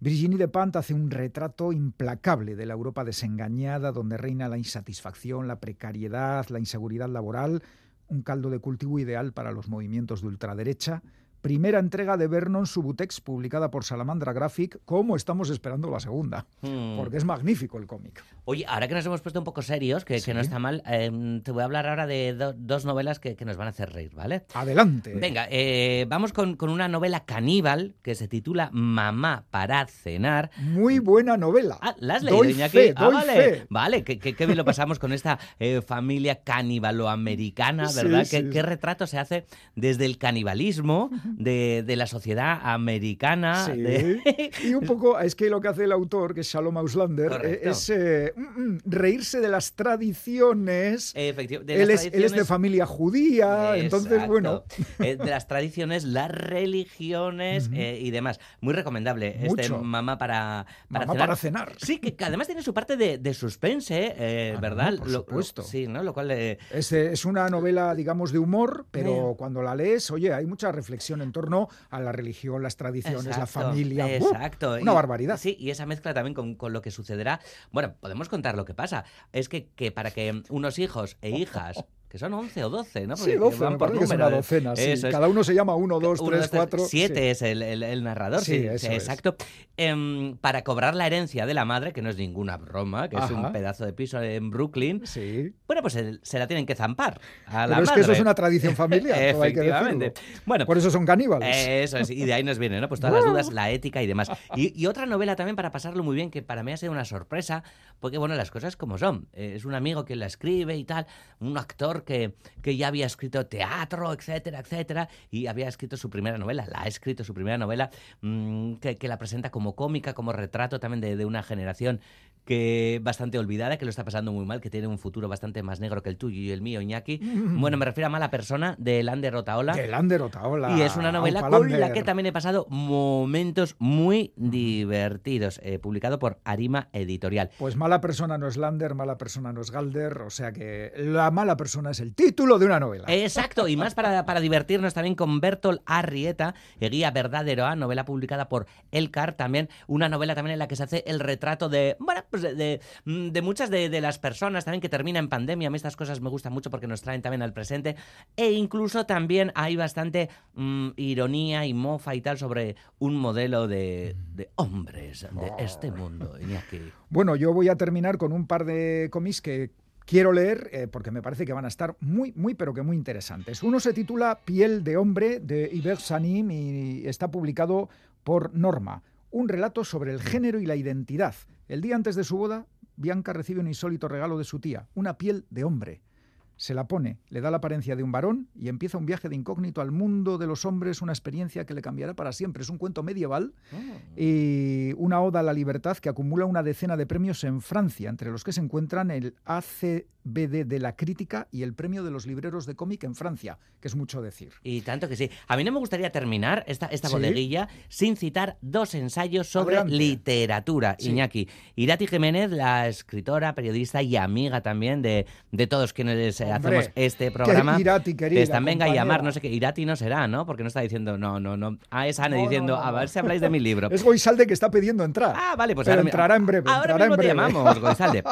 Virginie Despentes hace un retrato implacable de la Europa desengañada, donde reina la insatisfacción, la precariedad, la inseguridad laboral, un caldo de cultivo ideal para los movimientos de ultraderecha. Primera entrega de Vernon Subutex, publicada por Salamandra Graphic, como estamos esperando la segunda, Hmm. porque es magnífico el cómic. Oye, ahora que nos hemos puesto un poco serios, que, que no está mal, eh, te voy a hablar ahora de do- dos novelas que, que nos van a hacer reír, ¿vale? Adelante. Venga, eh, vamos con, con una novela caníbal que se titula Mamá para cenar. Muy buena novela. Ah, ¿la has leído, Doy Iñaki? fe, ah, doy vale. fe. Vale, bien lo pasamos con esta eh, familia caníbalo-americana, ¿verdad? sí, ¿Qué, qué retrato se hace desde el canibalismo de, de la sociedad americana? Sí. de- [LAUGHS] Y un poco, es que lo que hace el autor, que es Shalom Auslander, eh, es eh, mm, mm, reírse de las tradiciones. Efectivo- de él, es, él es de familia judía, entonces, bueno, [LAUGHS] Eh, de las tradiciones, las religiones eh, y demás. Muy recomendable este. Mamá para, para mamá cenar. para cenar. Sí, que, que además tiene su parte de, de suspense, eh, Ah, no, ¿verdad? por Lo- lo- supuesto. sí, ¿no? Lo cual... Es, es una novela, digamos, de humor, pero cuando la lees, oye, hay mucha reflexión en torno a la religión, las tradiciones, la familia. ¡buh! Exacto. Una Y- barbaridad. Sí, y esa mezcla también con, con lo que sucederá. Bueno, podemos contar lo que pasa. Es que, que para que unos hijos e hijas, que son 11 o 12, ¿no? Sí, Porque 12, van por que es una ¿eh? docena. sí. Eso es. Cada uno se llama 1, 2, Uno, 3, dos, tres, 4. Siete es el, el- el narrador, Sí, sí, eso es. exacto. Em, para cobrar la herencia de la madre, que no es ninguna broma, que es un pedazo de piso en Brooklyn, Sí. bueno, pues se, se la tienen que zampar a la Pero es que eso es una tradición familiar, [LAUGHS] todo hay que Efectivamente. Bueno, Por eso son caníbales. eso es, y de ahí nos viene, ¿no? Pues todas las dudas, la ética y demás. Y, y otra novela también para pasarlo muy bien, que para mí ha sido una sorpresa, porque bueno, las cosas como son. Eh, es un amigo que la escribe y tal, un actor que, ya había escrito teatro, etcétera, etcétera, y había escrito su primera novela, la ha escrito su primera novela, mm, que, que la presenta como cómica, como retrato también de, de una generación que bastante olvidada, que lo está pasando muy mal, que tiene un futuro bastante más negro que el tuyo y el mío, Iñaki. [LAUGHS] Bueno, me refiero a Mala Persona de Lander Otaola. De Lander Otaola. Y es una novela con la que también he pasado momentos muy divertidos, eh, publicado por Arima Editorial. Pues mala persona no es Lander, mala persona no es Galder, o sea que la mala persona es el título de una novela. Exacto, y más para, para divertirnos también con Bertolt Arrieta, Guía Verdaderoa, novela publicada por Elcar, también una novela también en la que se hace el retrato de, bueno, pues de, de, mm, de muchas de, de las personas también que termina en pandemia. A mí estas cosas me gustan mucho porque nos traen también al presente. E incluso también hay bastante mm, ironía y mofa y tal sobre un modelo de, de hombres de este mundo. Iñaki. [LAUGHS] Bueno, yo voy a terminar con un par de cómics que quiero leer eh, porque me parece que van a estar muy, muy, pero que muy interesantes. Uno se titula Piel de hombre de Iber Sanim y está publicado por Norma. Un relato sobre el género y la identidad. El día antes de su boda, Bianca recibe un insólito regalo de su tía, una piel de hombre. Se la pone, le da la apariencia de un varón y empieza un viaje de incógnito al mundo de los hombres, una experiencia que le cambiará para siempre. Es un cuento medieval y una oda a la libertad que acumula una decena de premios en Francia, entre los que se encuentran el ACBD de la crítica y el premio de los libreros de cómic en Francia, que es mucho decir. Y tanto que sí. A mí no me gustaría terminar esta, esta Sí. bodeguilla sin citar dos ensayos sobre Adelante. literatura, Sí. Iñaki. Irati Jiménez, la escritora, periodista y amiga también de, de todos quienes eh, hacemos este programa. que Irati, querida, que están venga a llamar, no sé qué. Irati no será, ¿no? Porque no está diciendo, no, no, no. Ah, es Anne No, diciendo, no, a ver si habláis de mi libro. [LAUGHS] Es Goizalde que está pidiendo entrar. Ah, vale, pues Pero ahora mi- entrará en breve. Ahora entrará mismo en te breve. llamamos, [LAUGHS] Goizalde.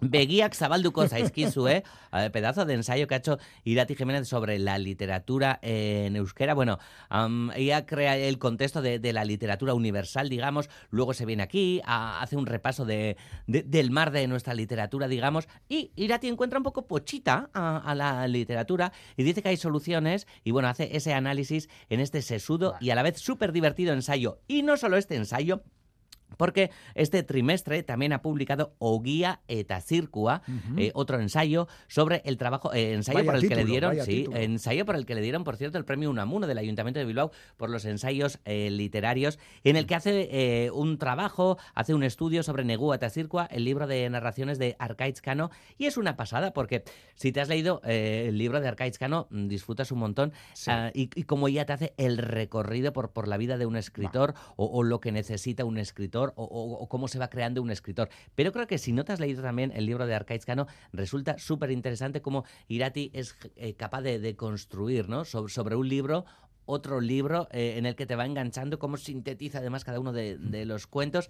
Begiak zabalduko zaizkizue, eh, pedazo de ensayo que ha hecho Irati Jiménez sobre la literatura en euskera. Bueno, am, ella crea el contexto de, de la literatura universal, digamos, luego se viene aquí, a- hace un repaso de, de- del mar de nuestra literatura, digamos, y Irati encuentra un poco pochita a, a la literatura y dice que hay soluciones y bueno, hace ese análisis en este sesudo y a la vez súper divertido ensayo. Y no solo este ensayo, porque este trimestre también ha publicado Oguía eta Circua, eh, otro ensayo sobre el trabajo, eh, ensayo Vaya por el que le dieron, sí, título. ensayo por el que le dieron, por cierto, el premio Unamuno del Ayuntamiento de Bilbao por los ensayos eh, literarios, en el que hace un trabajo, hace un estudio sobre Negú eta Circua, el libro de narraciones de Arcaiz Cano, y es una pasada porque si te has leído el libro de Arcaiz Cano, mm, disfrutas un montón Sí. ah, y, y como ella te hace el recorrido por, por la vida de un escritor o, o lo que necesita un escritor o, o- o cómo se va creando un escritor. Pero creo que si no te has leído también el libro de Arcaiz Cano, resulta súper interesante cómo Irati es eh, capaz de, de construir ¿no? sobre, sobre un libro otro libro eh, en el que te va enganchando, cómo sintetiza además cada uno de, de los cuentos.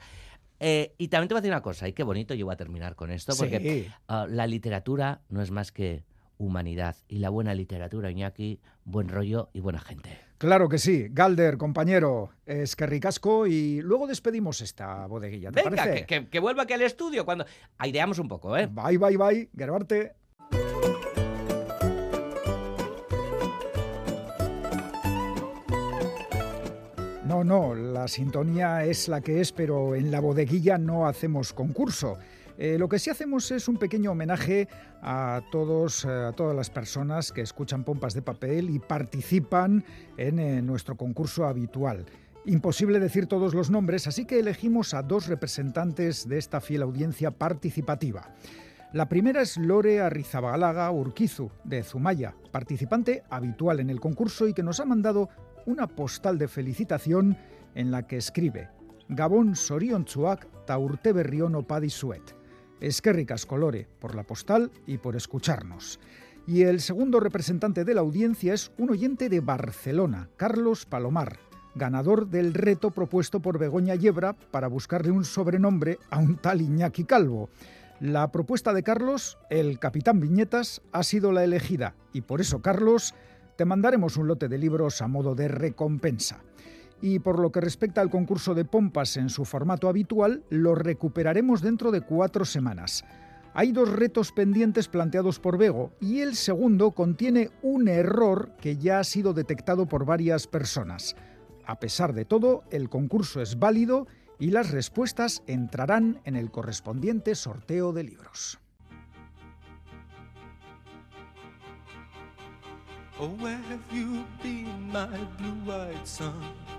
Eh, y también te voy a decir una cosa, y qué bonito yo voy a terminar con esto, porque Sí. Ah, la literatura no es más que humanidad. Y la buena literatura, Iñaki, buen rollo y buena gente. Claro que sí. Galder, compañero, es que ricasco y luego despedimos esta bodeguilla. ¿Te Venga, parece? que, que- que vuelva aquí al estudio cuando... Aireamos un poco, ¿eh? Bye, bye, bye. Gerbarte. No, no, la sintonía es la que es, pero en la bodeguilla no hacemos concurso. Eh, lo que sí hacemos es un pequeño homenaje a todos, eh, a todas las personas que escuchan Pompas de Papel y participan en eh, nuestro concurso habitual. Imposible decir todos los nombres, así que elegimos a dos representantes de esta fiel audiencia participativa. La primera es Lore Arrizabalaga Urquizu, de Zumaya, participante habitual en el concurso y que nos ha mandado una postal de felicitación en la que escribe Gabón Soriontzuak ta urte berrión opadi. Eskerrik asko, Lore, por la postal y por escucharnos. Y el segundo representante de la audiencia es un oyente de Barcelona, Carlos Palomar, ganador del reto propuesto por Begoña Yebra para buscarle un sobrenombre a un tal Iñaki Calvo. La propuesta de Carlos, el Capitán Viñetas, ha sido la elegida y por eso, Carlos, te mandaremos un lote de libros a modo de recompensa. Y por lo que respecta al concurso de pompas en su formato habitual, lo recuperaremos dentro de cuatro semanas. Hay dos retos pendientes planteados por Bego y el segundo contiene un error que ya ha sido detectado por varias personas. A pesar de todo, el concurso es válido y las respuestas entrarán en el correspondiente sorteo de libros. Oh, have you been, my blue-eyed son?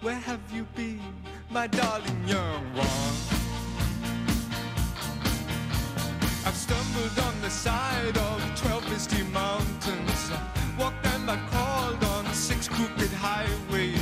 Where have you been, my darling young one? I've stumbled on the side of twelve misty mountains. Walked and I crawled on six crooked highways.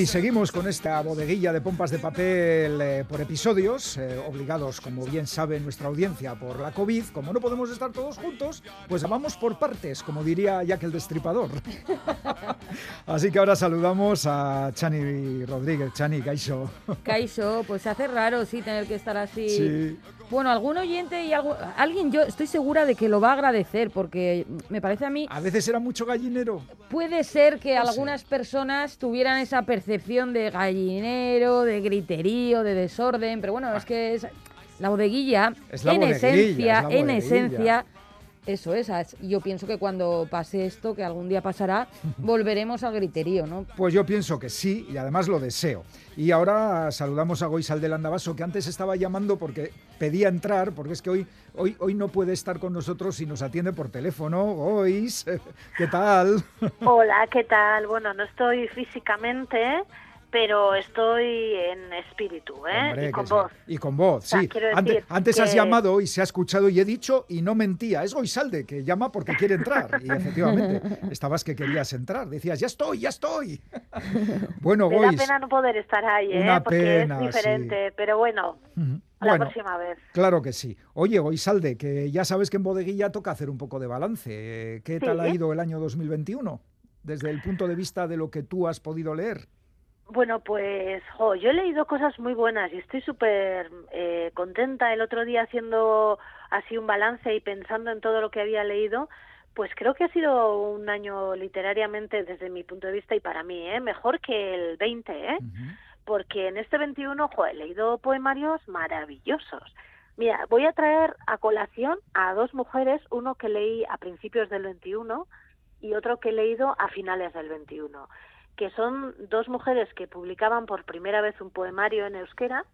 Y seguimos con esta bodeguilla de pompas de papel eh, por episodios, eh, obligados, como bien sabe nuestra audiencia, por la COVID. Como no podemos estar todos juntos, pues vamos por partes, como diría Jack el Destripador. [LAUGHS] Así que ahora saludamos a Chani Rodríguez. Chani, Caixo. Caixo, pues se hace raro, sí, tener que estar así. Sí. Bueno, algún oyente y algo, alguien yo estoy segura de que lo va a agradecer, porque me parece a mí, A veces era mucho gallinero. puede ser que No sé. algunas personas tuvieran esa percepción de gallinero, de griterío, de desorden, pero bueno, es que es la bodeguilla, Es la en bodeguilla, esencia, es la en esencia, eso es, yo pienso que cuando pase esto, que algún día pasará, [LAUGHS] volveremos al griterío, ¿no? Pues yo pienso que sí, y además lo deseo. Y ahora saludamos a Goisal del Andabaso, que antes estaba llamando porque pedía entrar, porque es que hoy, hoy, hoy no puede estar con nosotros y nos atiende por teléfono. Gois, [LAUGHS] ¿qué tal? Hola, ¿qué tal? Bueno, no estoy físicamente, pero estoy en espíritu, ¿eh? Hombre, y con sí. voz. Y con voz, sí. antes has llamado y se ha escuchado y he dicho y no mentía. Es Goisalde que llama porque quiere entrar. Y [LAUGHS] efectivamente, estabas que querías entrar. Decías, ya estoy, ya estoy. [LAUGHS] bueno, Me da Gois. pena no poder estar ahí, ¿eh? Una Porque pena, es diferente, pero bueno, la Bueno, próxima vez. Claro que sí. Oye, Goisalde, que ya sabes que en Bodeguilla toca hacer un poco de balance. ¿Qué Sí. tal ha ido el año 2021? Desde el punto de vista de lo que tú has podido leer. Bueno, pues jo, yo he leído cosas muy buenas y estoy súper eh, contenta. El otro día haciendo así un balance y pensando en todo lo que había leído, pues creo que ha sido un año literariamente desde mi punto de vista y para mí, ¿eh? mejor que el 20, ¿eh? Porque en este 21 jo, he leído poemarios maravillosos. Mira, voy a traer a colación a dos mujeres, uno que leí a principios del 21 y otro que he leído a finales del 21, que son dos mujeres que publicaban por primera vez un poemario en euskera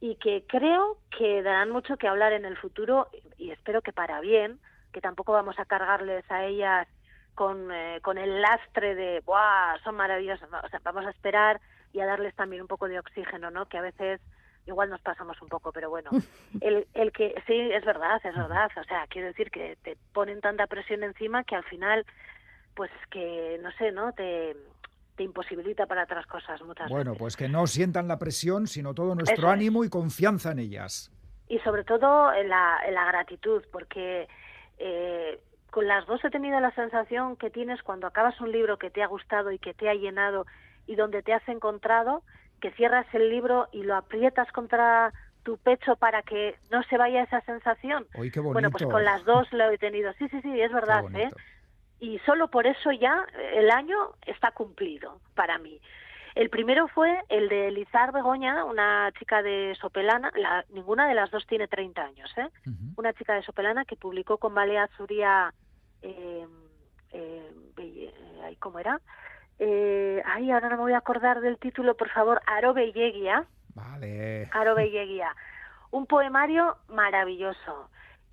y que creo que darán mucho que hablar en el futuro y espero que para bien, que tampoco vamos a cargarles a ellas con, eh, con el lastre de, ¡buah! Son maravillosas. O sea, vamos a esperar y a darles también un poco de oxígeno, ¿no? Que a veces igual nos pasamos un poco, pero bueno, [LAUGHS] el, el que sí, es verdad, es verdad. O sea, quiero decir que te ponen tanta presión encima que al final, pues que, no sé, ¿no? Te, te imposibilita para otras cosas muchas Bueno, veces. pues que no sientan la presión, sino todo nuestro Eso es. ánimo y confianza en ellas. y sobre todo en la, en la gratitud, porque eh, con las dos he tenido la sensación que tienes cuando acabas un libro que te ha gustado y que te ha llenado y donde te has encontrado, que cierras el libro y lo aprietas contra tu pecho para que no se vaya esa sensación. Qué bonito. Bueno, pues con las dos lo he tenido. Sí, sí, sí, es verdad, ¿eh? Y solo por eso ya el año está cumplido para mí. El primero fue el de Lizar Begoña, una chica de Sopelana, la- ninguna de las dos tiene 30 años, ¿eh? Una chica de Sopelana que publicó con Balea eh, eh, Belle- eh, ¿cómo era? Eh, ay, ahora no me voy a acordar del título, por favor, Aro Belleguia, Vale. Aro [LAUGHS] Belleguia. Un poemario maravilloso,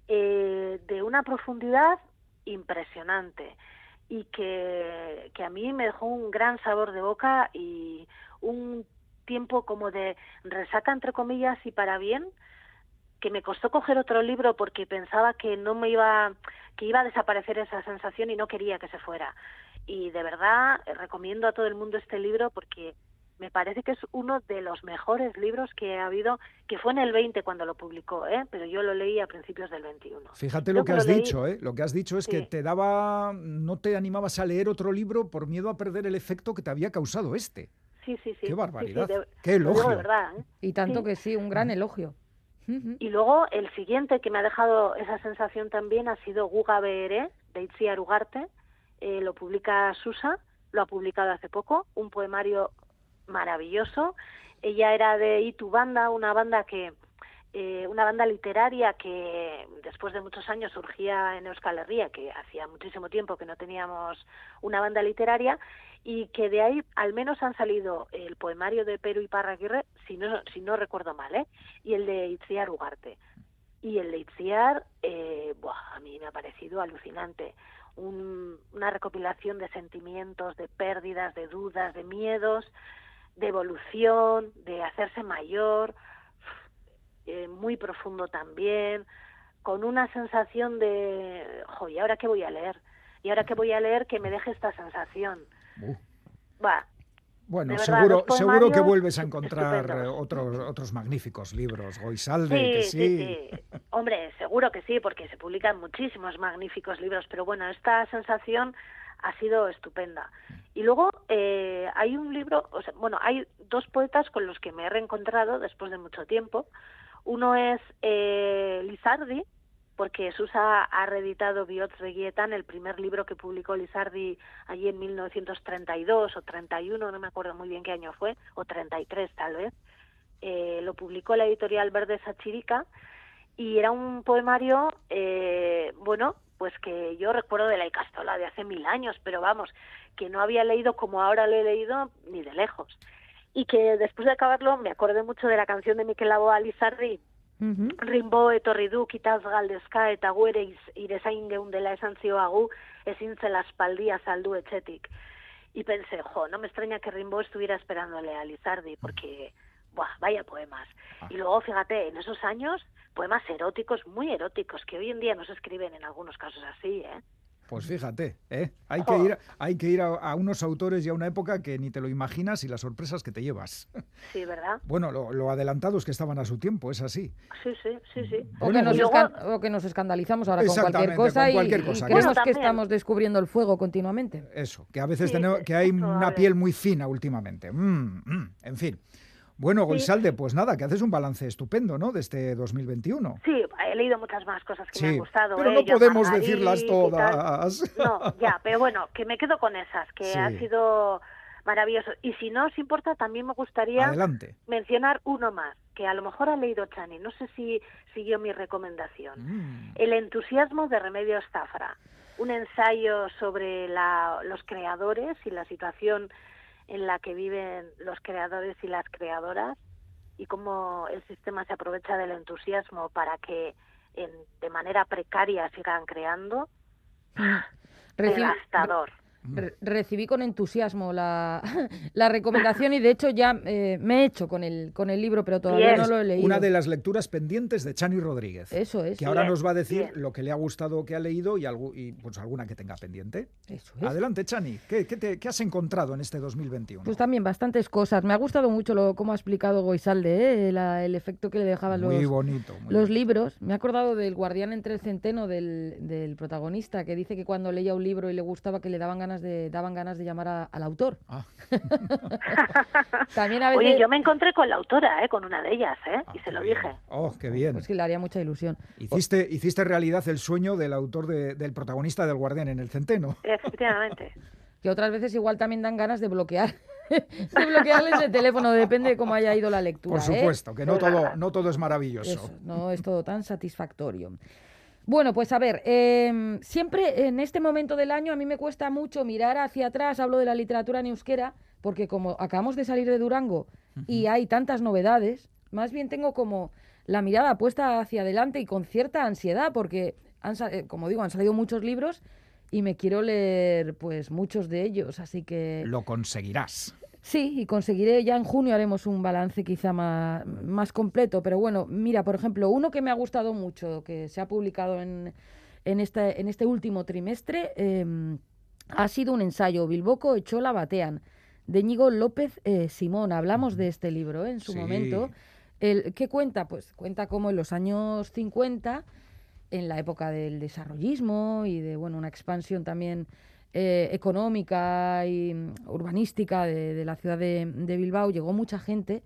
eh, de una profundidad impresionante y que, que a mí me dejó un gran sabor de boca y un tiempo como de resaca, entre comillas, y para bien, que me costó coger otro libro porque pensaba que no me iba que iba a desaparecer esa sensación y no quería que se fuera. Y de verdad eh, recomiendo a todo el mundo este libro porque me parece que es uno de los mejores libros que ha habido, que fue en el 20 cuando lo publicó, ¿eh? pero yo lo leí a principios del 21. Fíjate lo que que has lo leí- dicho, ¿eh? Lo que has dicho es que te daba, no te animabas a leer otro libro por miedo a perder el efecto que te había causado este. Sí, sí, sí. Qué sí, sí, barbaridad. de- Qué de elogio. verdad, ¿eh? Y tanto Sí. que sí, un gran elogio. Y luego el siguiente que me ha dejado esa sensación también ha sido Guga de Itziar Ugarte. Eh, lo publica Susa, lo ha publicado hace poco, un poemario maravilloso. Ella era de Itu Banda, una banda que eh, una banda literaria que después de muchos años surgía en Euskal Herria, que hacía muchísimo tiempo que no teníamos una banda literaria, y que de ahí al menos han salido el poemario de Perú y Parraguirre, si no, si no recuerdo mal, ¿eh? y el de Itziar Ugarte. Y el de Itziar, eh, buah, a mí me ha parecido alucinante. Un- una recopilación de sentimientos, de pérdidas, de dudas, de miedos, de evolución, de hacerse mayor, eh, muy profundo también, con una sensación de, jo, ¿y ahora qué voy a leer? ¿Y ahora qué voy a leer que me deje esta sensación? Uh, Va, Bueno, verdad, seguro, seguro que vuelves a [LAUGHS] encontrar eh, otros, otros magníficos libros. Goisalde, Sí, que sí, sí. sí. Hombre, seguro que sí, porque se publican muchísimos magníficos libros, pero bueno, esta sensación ha sido estupenda. Y luego eh, hay un libro, o sea, bueno, hay dos poetas con los que me he reencontrado después de mucho tiempo. Uno es eh, Lizardi, porque Susa ha reeditado Biots Begietan, el primer libro que publicó Lizardi allí en 1932 o 31, no me acuerdo muy bien qué año fue, o 33 tal vez. Eh, lo publicó la editorial Verde Sachirica y era un poemario, eh, bueno, pues que yo recuerdo de la Icastola de hace mil años, pero vamos, que no había leído como ahora lo he leído ni de lejos. Y que después de acabarlo me acordé mucho de la canción de Miquel Laboa Lizardi, Ujú. Rimbo etorri du kitaz galdezka eta gu ere iz- irezain geundela esan zioagu ezin zela aspaldia saldu etxetik. Y pensé, jo, no me extraña que Rimbo estuviera esperándole a Lizardi, porque, buah, vaya poemas. Y luego, fíjate, en esos años, poemas eróticos, muy eróticos, que hoy en día no se escriben en algunos casos así, ¿eh? Pues fíjate, ¿eh? hay, que Jo. ir, hay que ir a, a unos autores y a una época que ni te lo imaginas y las sorpresas que te llevas. [LAUGHS] Sí, ¿verdad? Bueno, lo, lo adelantados que estaban a su tiempo, es así. Sí, sí, sí, sí. O, Bueno, que nos y luego- escan- o que nos escandalizamos ahora con cualquier cosa, con y- cualquier y, cosa. creemos Bueno, que estamos descubriendo el fuego continuamente. Eso, que a veces Sí, tenemos, que hay una piel muy fina últimamente. Mm, mm, en fin. Bueno, Goisalde, pues nada, que haces un balance estupendo, ¿no? De este 2021. Sí, he leído muchas más cosas que me Sí, han gustado. pero ¿eh? no podemos decirlas todas. No, ya, [LAUGHS] pero bueno, que me quedo con esas, que Sí. ha sido maravilloso. Y si no os importa, también me gustaría Adelante. mencionar uno más, que a lo mejor ha leído Chani, no sé si siguió mi recomendación. Mm, El entusiasmo de Remedios Zafra, un ensayo sobre la- los creadores y la situación en la que viven los creadores y las creadoras y cómo el sistema se aprovecha del entusiasmo para que en- de manera precaria sigan creando. Reci- Devastador. Re- recibí con entusiasmo la, [LAUGHS] la recomendación y de hecho ya eh, me he hecho con el, con el libro, pero todavía Bien. no lo he leído. Una de las lecturas pendientes de Chani Rodríguez. Eso es. que ahora Bien, nos va a decir bien. lo que le ha gustado que ha leído y, algu- y, pues alguna que tenga pendiente. Eso es. Adelante, Chani. ¿Qué, qué te- qué has encontrado en este 2021? Pues también bastantes cosas. Me ha gustado mucho lo cómo ha explicado Goisalde, ¿eh? La- el efecto que le dejaban muy los, bonito. muy los libros. Me he acordado del guardián entre el centeno del, del protagonista, que dice que cuando leía un libro y le gustaba que le daban ganas de, daban ganas de llamar a- al autor. Ah. [LAUGHS] También a veces... Oye, yo me encontré con la autora, ¿eh? con una de ellas, ¿eh? Ah, y se lo bien. dije. Oh, qué bien. Pues que le haría mucha ilusión. Hiciste, hiciste realidad el sueño del autor de- del protagonista del Guardián en el Centeno. Efectivamente. [LAUGHS] Que otras veces igual también dan ganas de bloquear [LAUGHS] de bloquearles el teléfono, depende de cómo haya ido la lectura. Por ¿eh? supuesto, que no todo, no todo es maravilloso. Eso, no es todo tan satisfactorio. Bueno, pues a ver, em, siempre en este momento del año a mí me cuesta mucho mirar hacia atrás, hablo de la literatura en euskera, porque como acabamos de salir de Durango y hay tantas novedades, más bien tengo como la mirada puesta hacia adelante y con cierta ansiedad, porque, han, eh, como digo, han salido muchos libros y me quiero leer pues muchos de ellos, así que... Lo conseguirás. Sí, y conseguiré, ya en junio haremos un balance quizá más, más completo, pero bueno, mira, por ejemplo, uno que me ha gustado mucho, que se ha publicado en, en, este, en este último trimestre, eh, ha sido un ensayo, Bilboco Echola Batean, de Ñigo López eh, Simón. Hablamos de este libro ¿eh? en su Sí. momento. El, ¿Qué cuenta? Pues cuenta cómo en los años 50, en la época del desarrollismo y de bueno una expansión también eh, económica y mm, urbanística de, la ciudad de, Bilbao, llegó mucha gente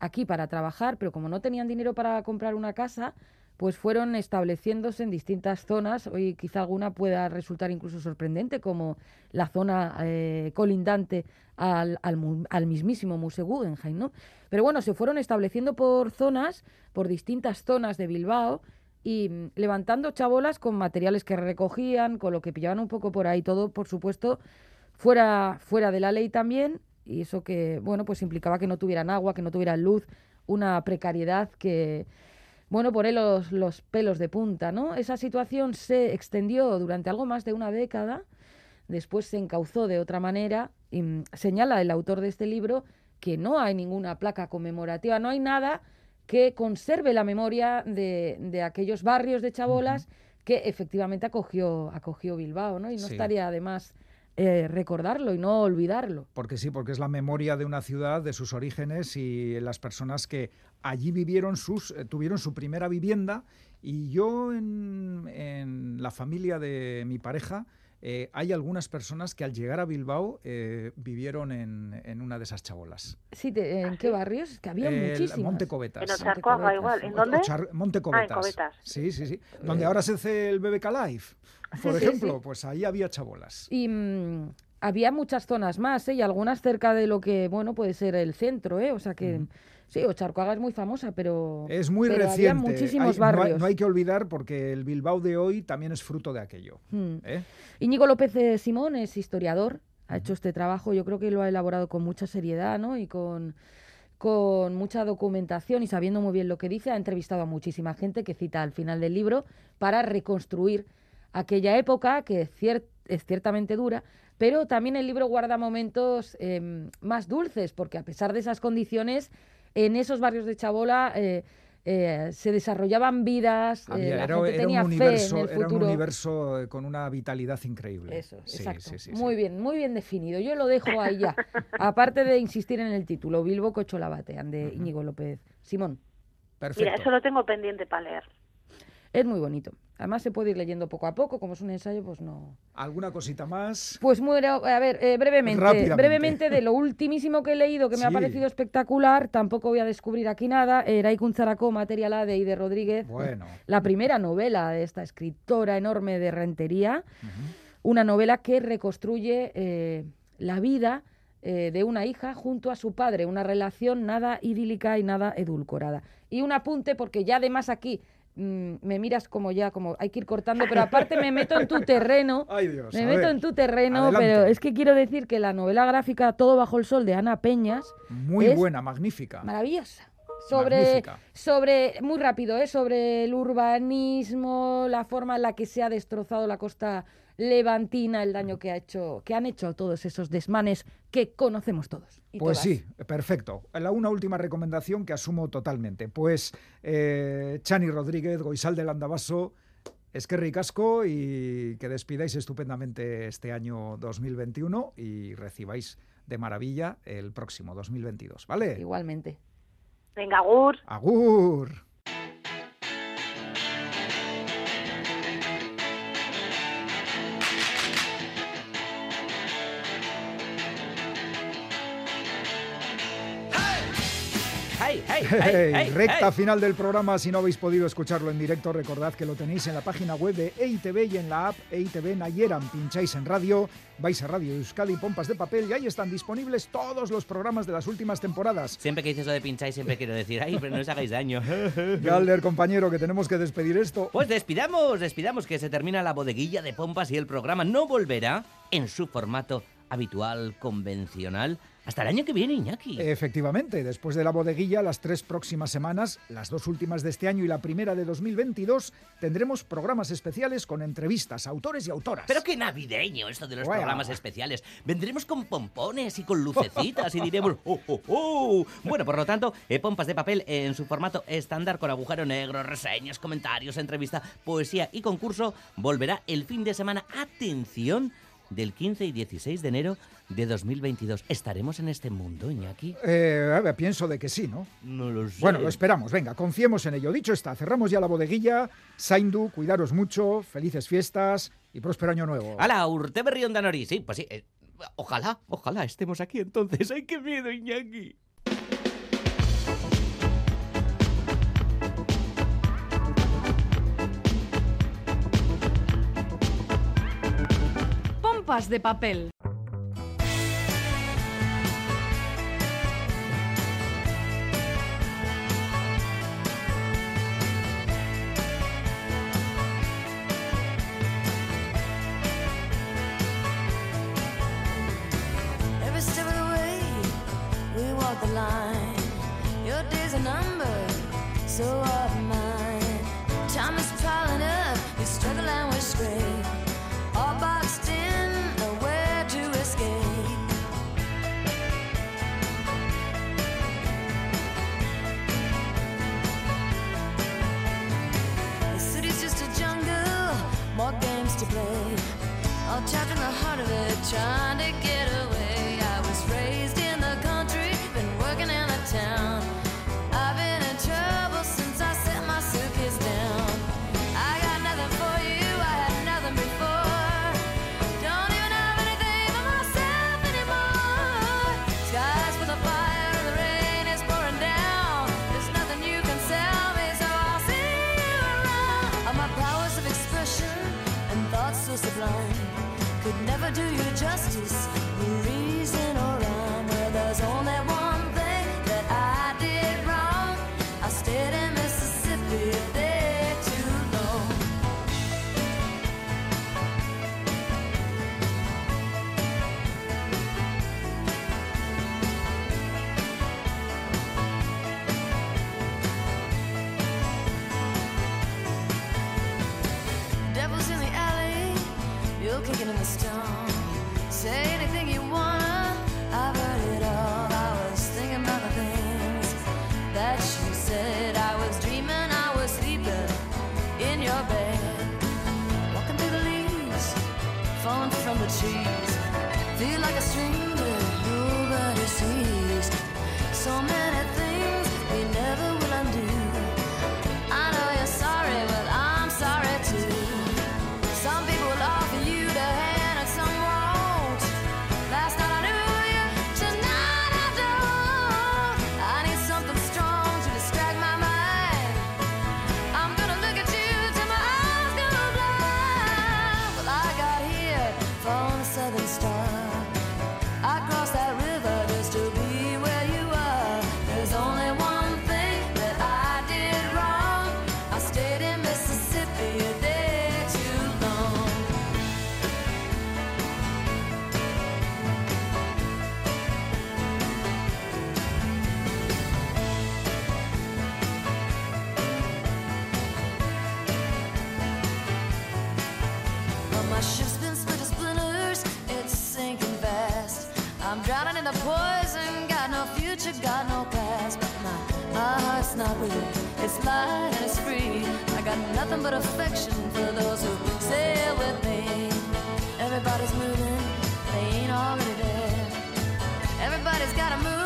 aquí para trabajar, pero como no tenían dinero para comprar una casa, pues fueron estableciéndose en distintas zonas. Hoy quizá alguna pueda resultar incluso sorprendente, como la zona eh, colindante al, al mismísimo Museo Guggenheim, ¿no? Pero bueno, se fueron estableciendo por zonas, por distintas zonas de Bilbao, y mm, levantando chabolas con materiales que recogían, con lo que pillaban un poco por ahí, todo, por supuesto, fuera, fuera de la ley también, y eso que, bueno, pues implicaba que no tuvieran agua, que no tuvieran luz, una precariedad que, bueno, pone los, los pelos de punta, ¿no? Esa situación se extendió durante algo más de una década, después se encauzó de otra manera, y mm, señala el autor de este libro que no hay ninguna placa conmemorativa, no hay nada que conserve la memoria de, de aquellos barrios de chabolas que efectivamente acogió, acogió Bilbao, ¿no? Y no Sí. estaría además eh, recordarlo y no olvidarlo. Porque sí, porque es la memoria de una ciudad, de sus orígenes y las personas que allí vivieron sus, eh, tuvieron su primera vivienda. Y yo en, en la familia de mi pareja eh, hay algunas personas que al llegar a Bilbao eh, vivieron en, en una de esas chabolas. Sí, ¿en qué barrios? Es que había El muchísimas. Monte Cobetas. En Ocharcoaga igual. ¿En dónde? Ochar- Monte Cobetas. Cobetas. Sí, sí, sí. Donde ahora se hace el BBK Live. Por Sí, ejemplo, sí. pues ahí había chabolas. Y mm, había muchas zonas más, ¿eh? Y algunas cerca de lo que, bueno, puede ser el centro, ¿eh? O sea que, sí, Ocharcoaga es muy famosa, pero... Es muy pero había reciente. muchísimos Hay- no hay- barrios. no, hay, que olvidar porque el Bilbao de hoy también es fruto de aquello. Mm. ¿eh? Íñigo López eh, Simón es historiador, ha hecho este trabajo, yo creo que lo ha elaborado con mucha seriedad, ¿no? Y con, con mucha documentación y sabiendo muy bien lo que dice, ha entrevistado a muchísima gente que cita al final del libro para reconstruir aquella época que es, cier- es ciertamente dura, pero también el libro guarda momentos em, más dulces, porque a pesar de esas condiciones, en esos barrios de Chabola eh, eh, se desarrollaban vidas, eh, la era, gente era tenía un fe universo, en el era un futuro. universo eh, con una vitalidad increíble. Eso, Sí, exacto. sí, sí, muy sí. bien, muy bien definido. Yo lo dejo ahí ya. Aparte de insistir en el título, Bilbo Cocholabatean, de Íñigo López Simón. Perfecto. Mira, eso lo tengo pendiente para leer. Es muy bonito. Además se puede ir leyendo poco a poco, como es un ensayo, pues no. ¿Alguna cosita más? Pues muero, a ver, eh, brevemente, brevemente de lo ultimísimo que he leído, que me ha parecido espectacular, tampoco voy a descubrir aquí nada, Eraikun Zarako, Materiala de Ide Rodríguez, Bueno. la primera novela de esta escritora enorme de Rentería, una novela que reconstruye eh, la vida eh, de una hija junto a su padre, una relación nada idílica y nada edulcorada. Y un apunte, porque ya además aquí mm, me miras como ya, como hay que ir cortando, pero aparte me meto en tu [LAUGHS] terreno. Ay, Dios. Me meto ver. en tu terreno, adelante. pero es que quiero decir que la novela gráfica Todo bajo el sol de Ana Peñas Muy es buena, magnífica. maravillosa. Sobre, Magnífica. sobre, muy rápido, ¿eh? sobre el urbanismo, la forma en la que se ha destrozado la costa levantina, el daño que ha hecho, que han hecho todos esos desmanes que conocemos todos. y Pues todas. sí, perfecto. La una última recomendación que asumo totalmente. Pues eh, Chani Rodríguez, Goizal del Andabaso, es que ricasco y que despidáis estupendamente este año 2021 y recibáis de maravilla el próximo 2022, ¿vale? Igualmente. Venga, Gur. Agur. Recta final del programa. Si no habéis podido escucharlo en directo, recordad que lo tenéis en la página web de EITV y en la app EITV Nayeran. Pincháis en radio, vais a Radio Euskadi Pompas de Papel y ahí están disponibles todos los programas de las últimas temporadas. Siempre que dices eso de pincháis, siempre quiero decir, ay, pero no os hagáis daño. [LAUGHS] Galder, compañero, que tenemos que despedir esto. Pues despidamos, despidamos que se termina la bodeguilla de pompas y el programa no volverá en su formato habitual, convencional, hasta el año que viene, Iñaki. Efectivamente, después de la bodeguilla, las tres próximas semanas, las dos últimas de este año y la primera de 2022, tendremos programas especiales con entrevistas autores y autoras. Pero qué navideño esto de los Bueno. programas especiales. Vendremos con pompones y con lucecitas y diremos, [LAUGHS] ¡oh, oh, oh! Bueno, por lo tanto, eh, pompas de papel en su formato estándar con agujero negro, reseñas, comentarios, entrevista, poesía y concurso volverá el fin de semana. Atención, del 15 y 16 de enero de 2022. ¿Estaremos en este mundo, Iñaki? Eh, a ver, pienso de que sí, ¿no? No lo sé. Bueno, lo esperamos, venga, confiemos en ello. Dicho está, cerramos ya la bodeguilla. Saindu, cuidaros mucho, felices fiestas y próspero año nuevo. ¡Hala, Urte Berrión Danori! Sí, pues sí. eh, ojalá, ojalá estemos aquí entonces. [LAUGHS] ¡Ay, qué miedo, Iñaki! Pompas de papel. Every step of time. Justice, drowning in the poison. Got no future, got no past. But my, my heart's not blue. It's light and it's free. I got nothing but affection for those who sail with me. Everybody's moving, they ain't already there. Everybody's gotta move.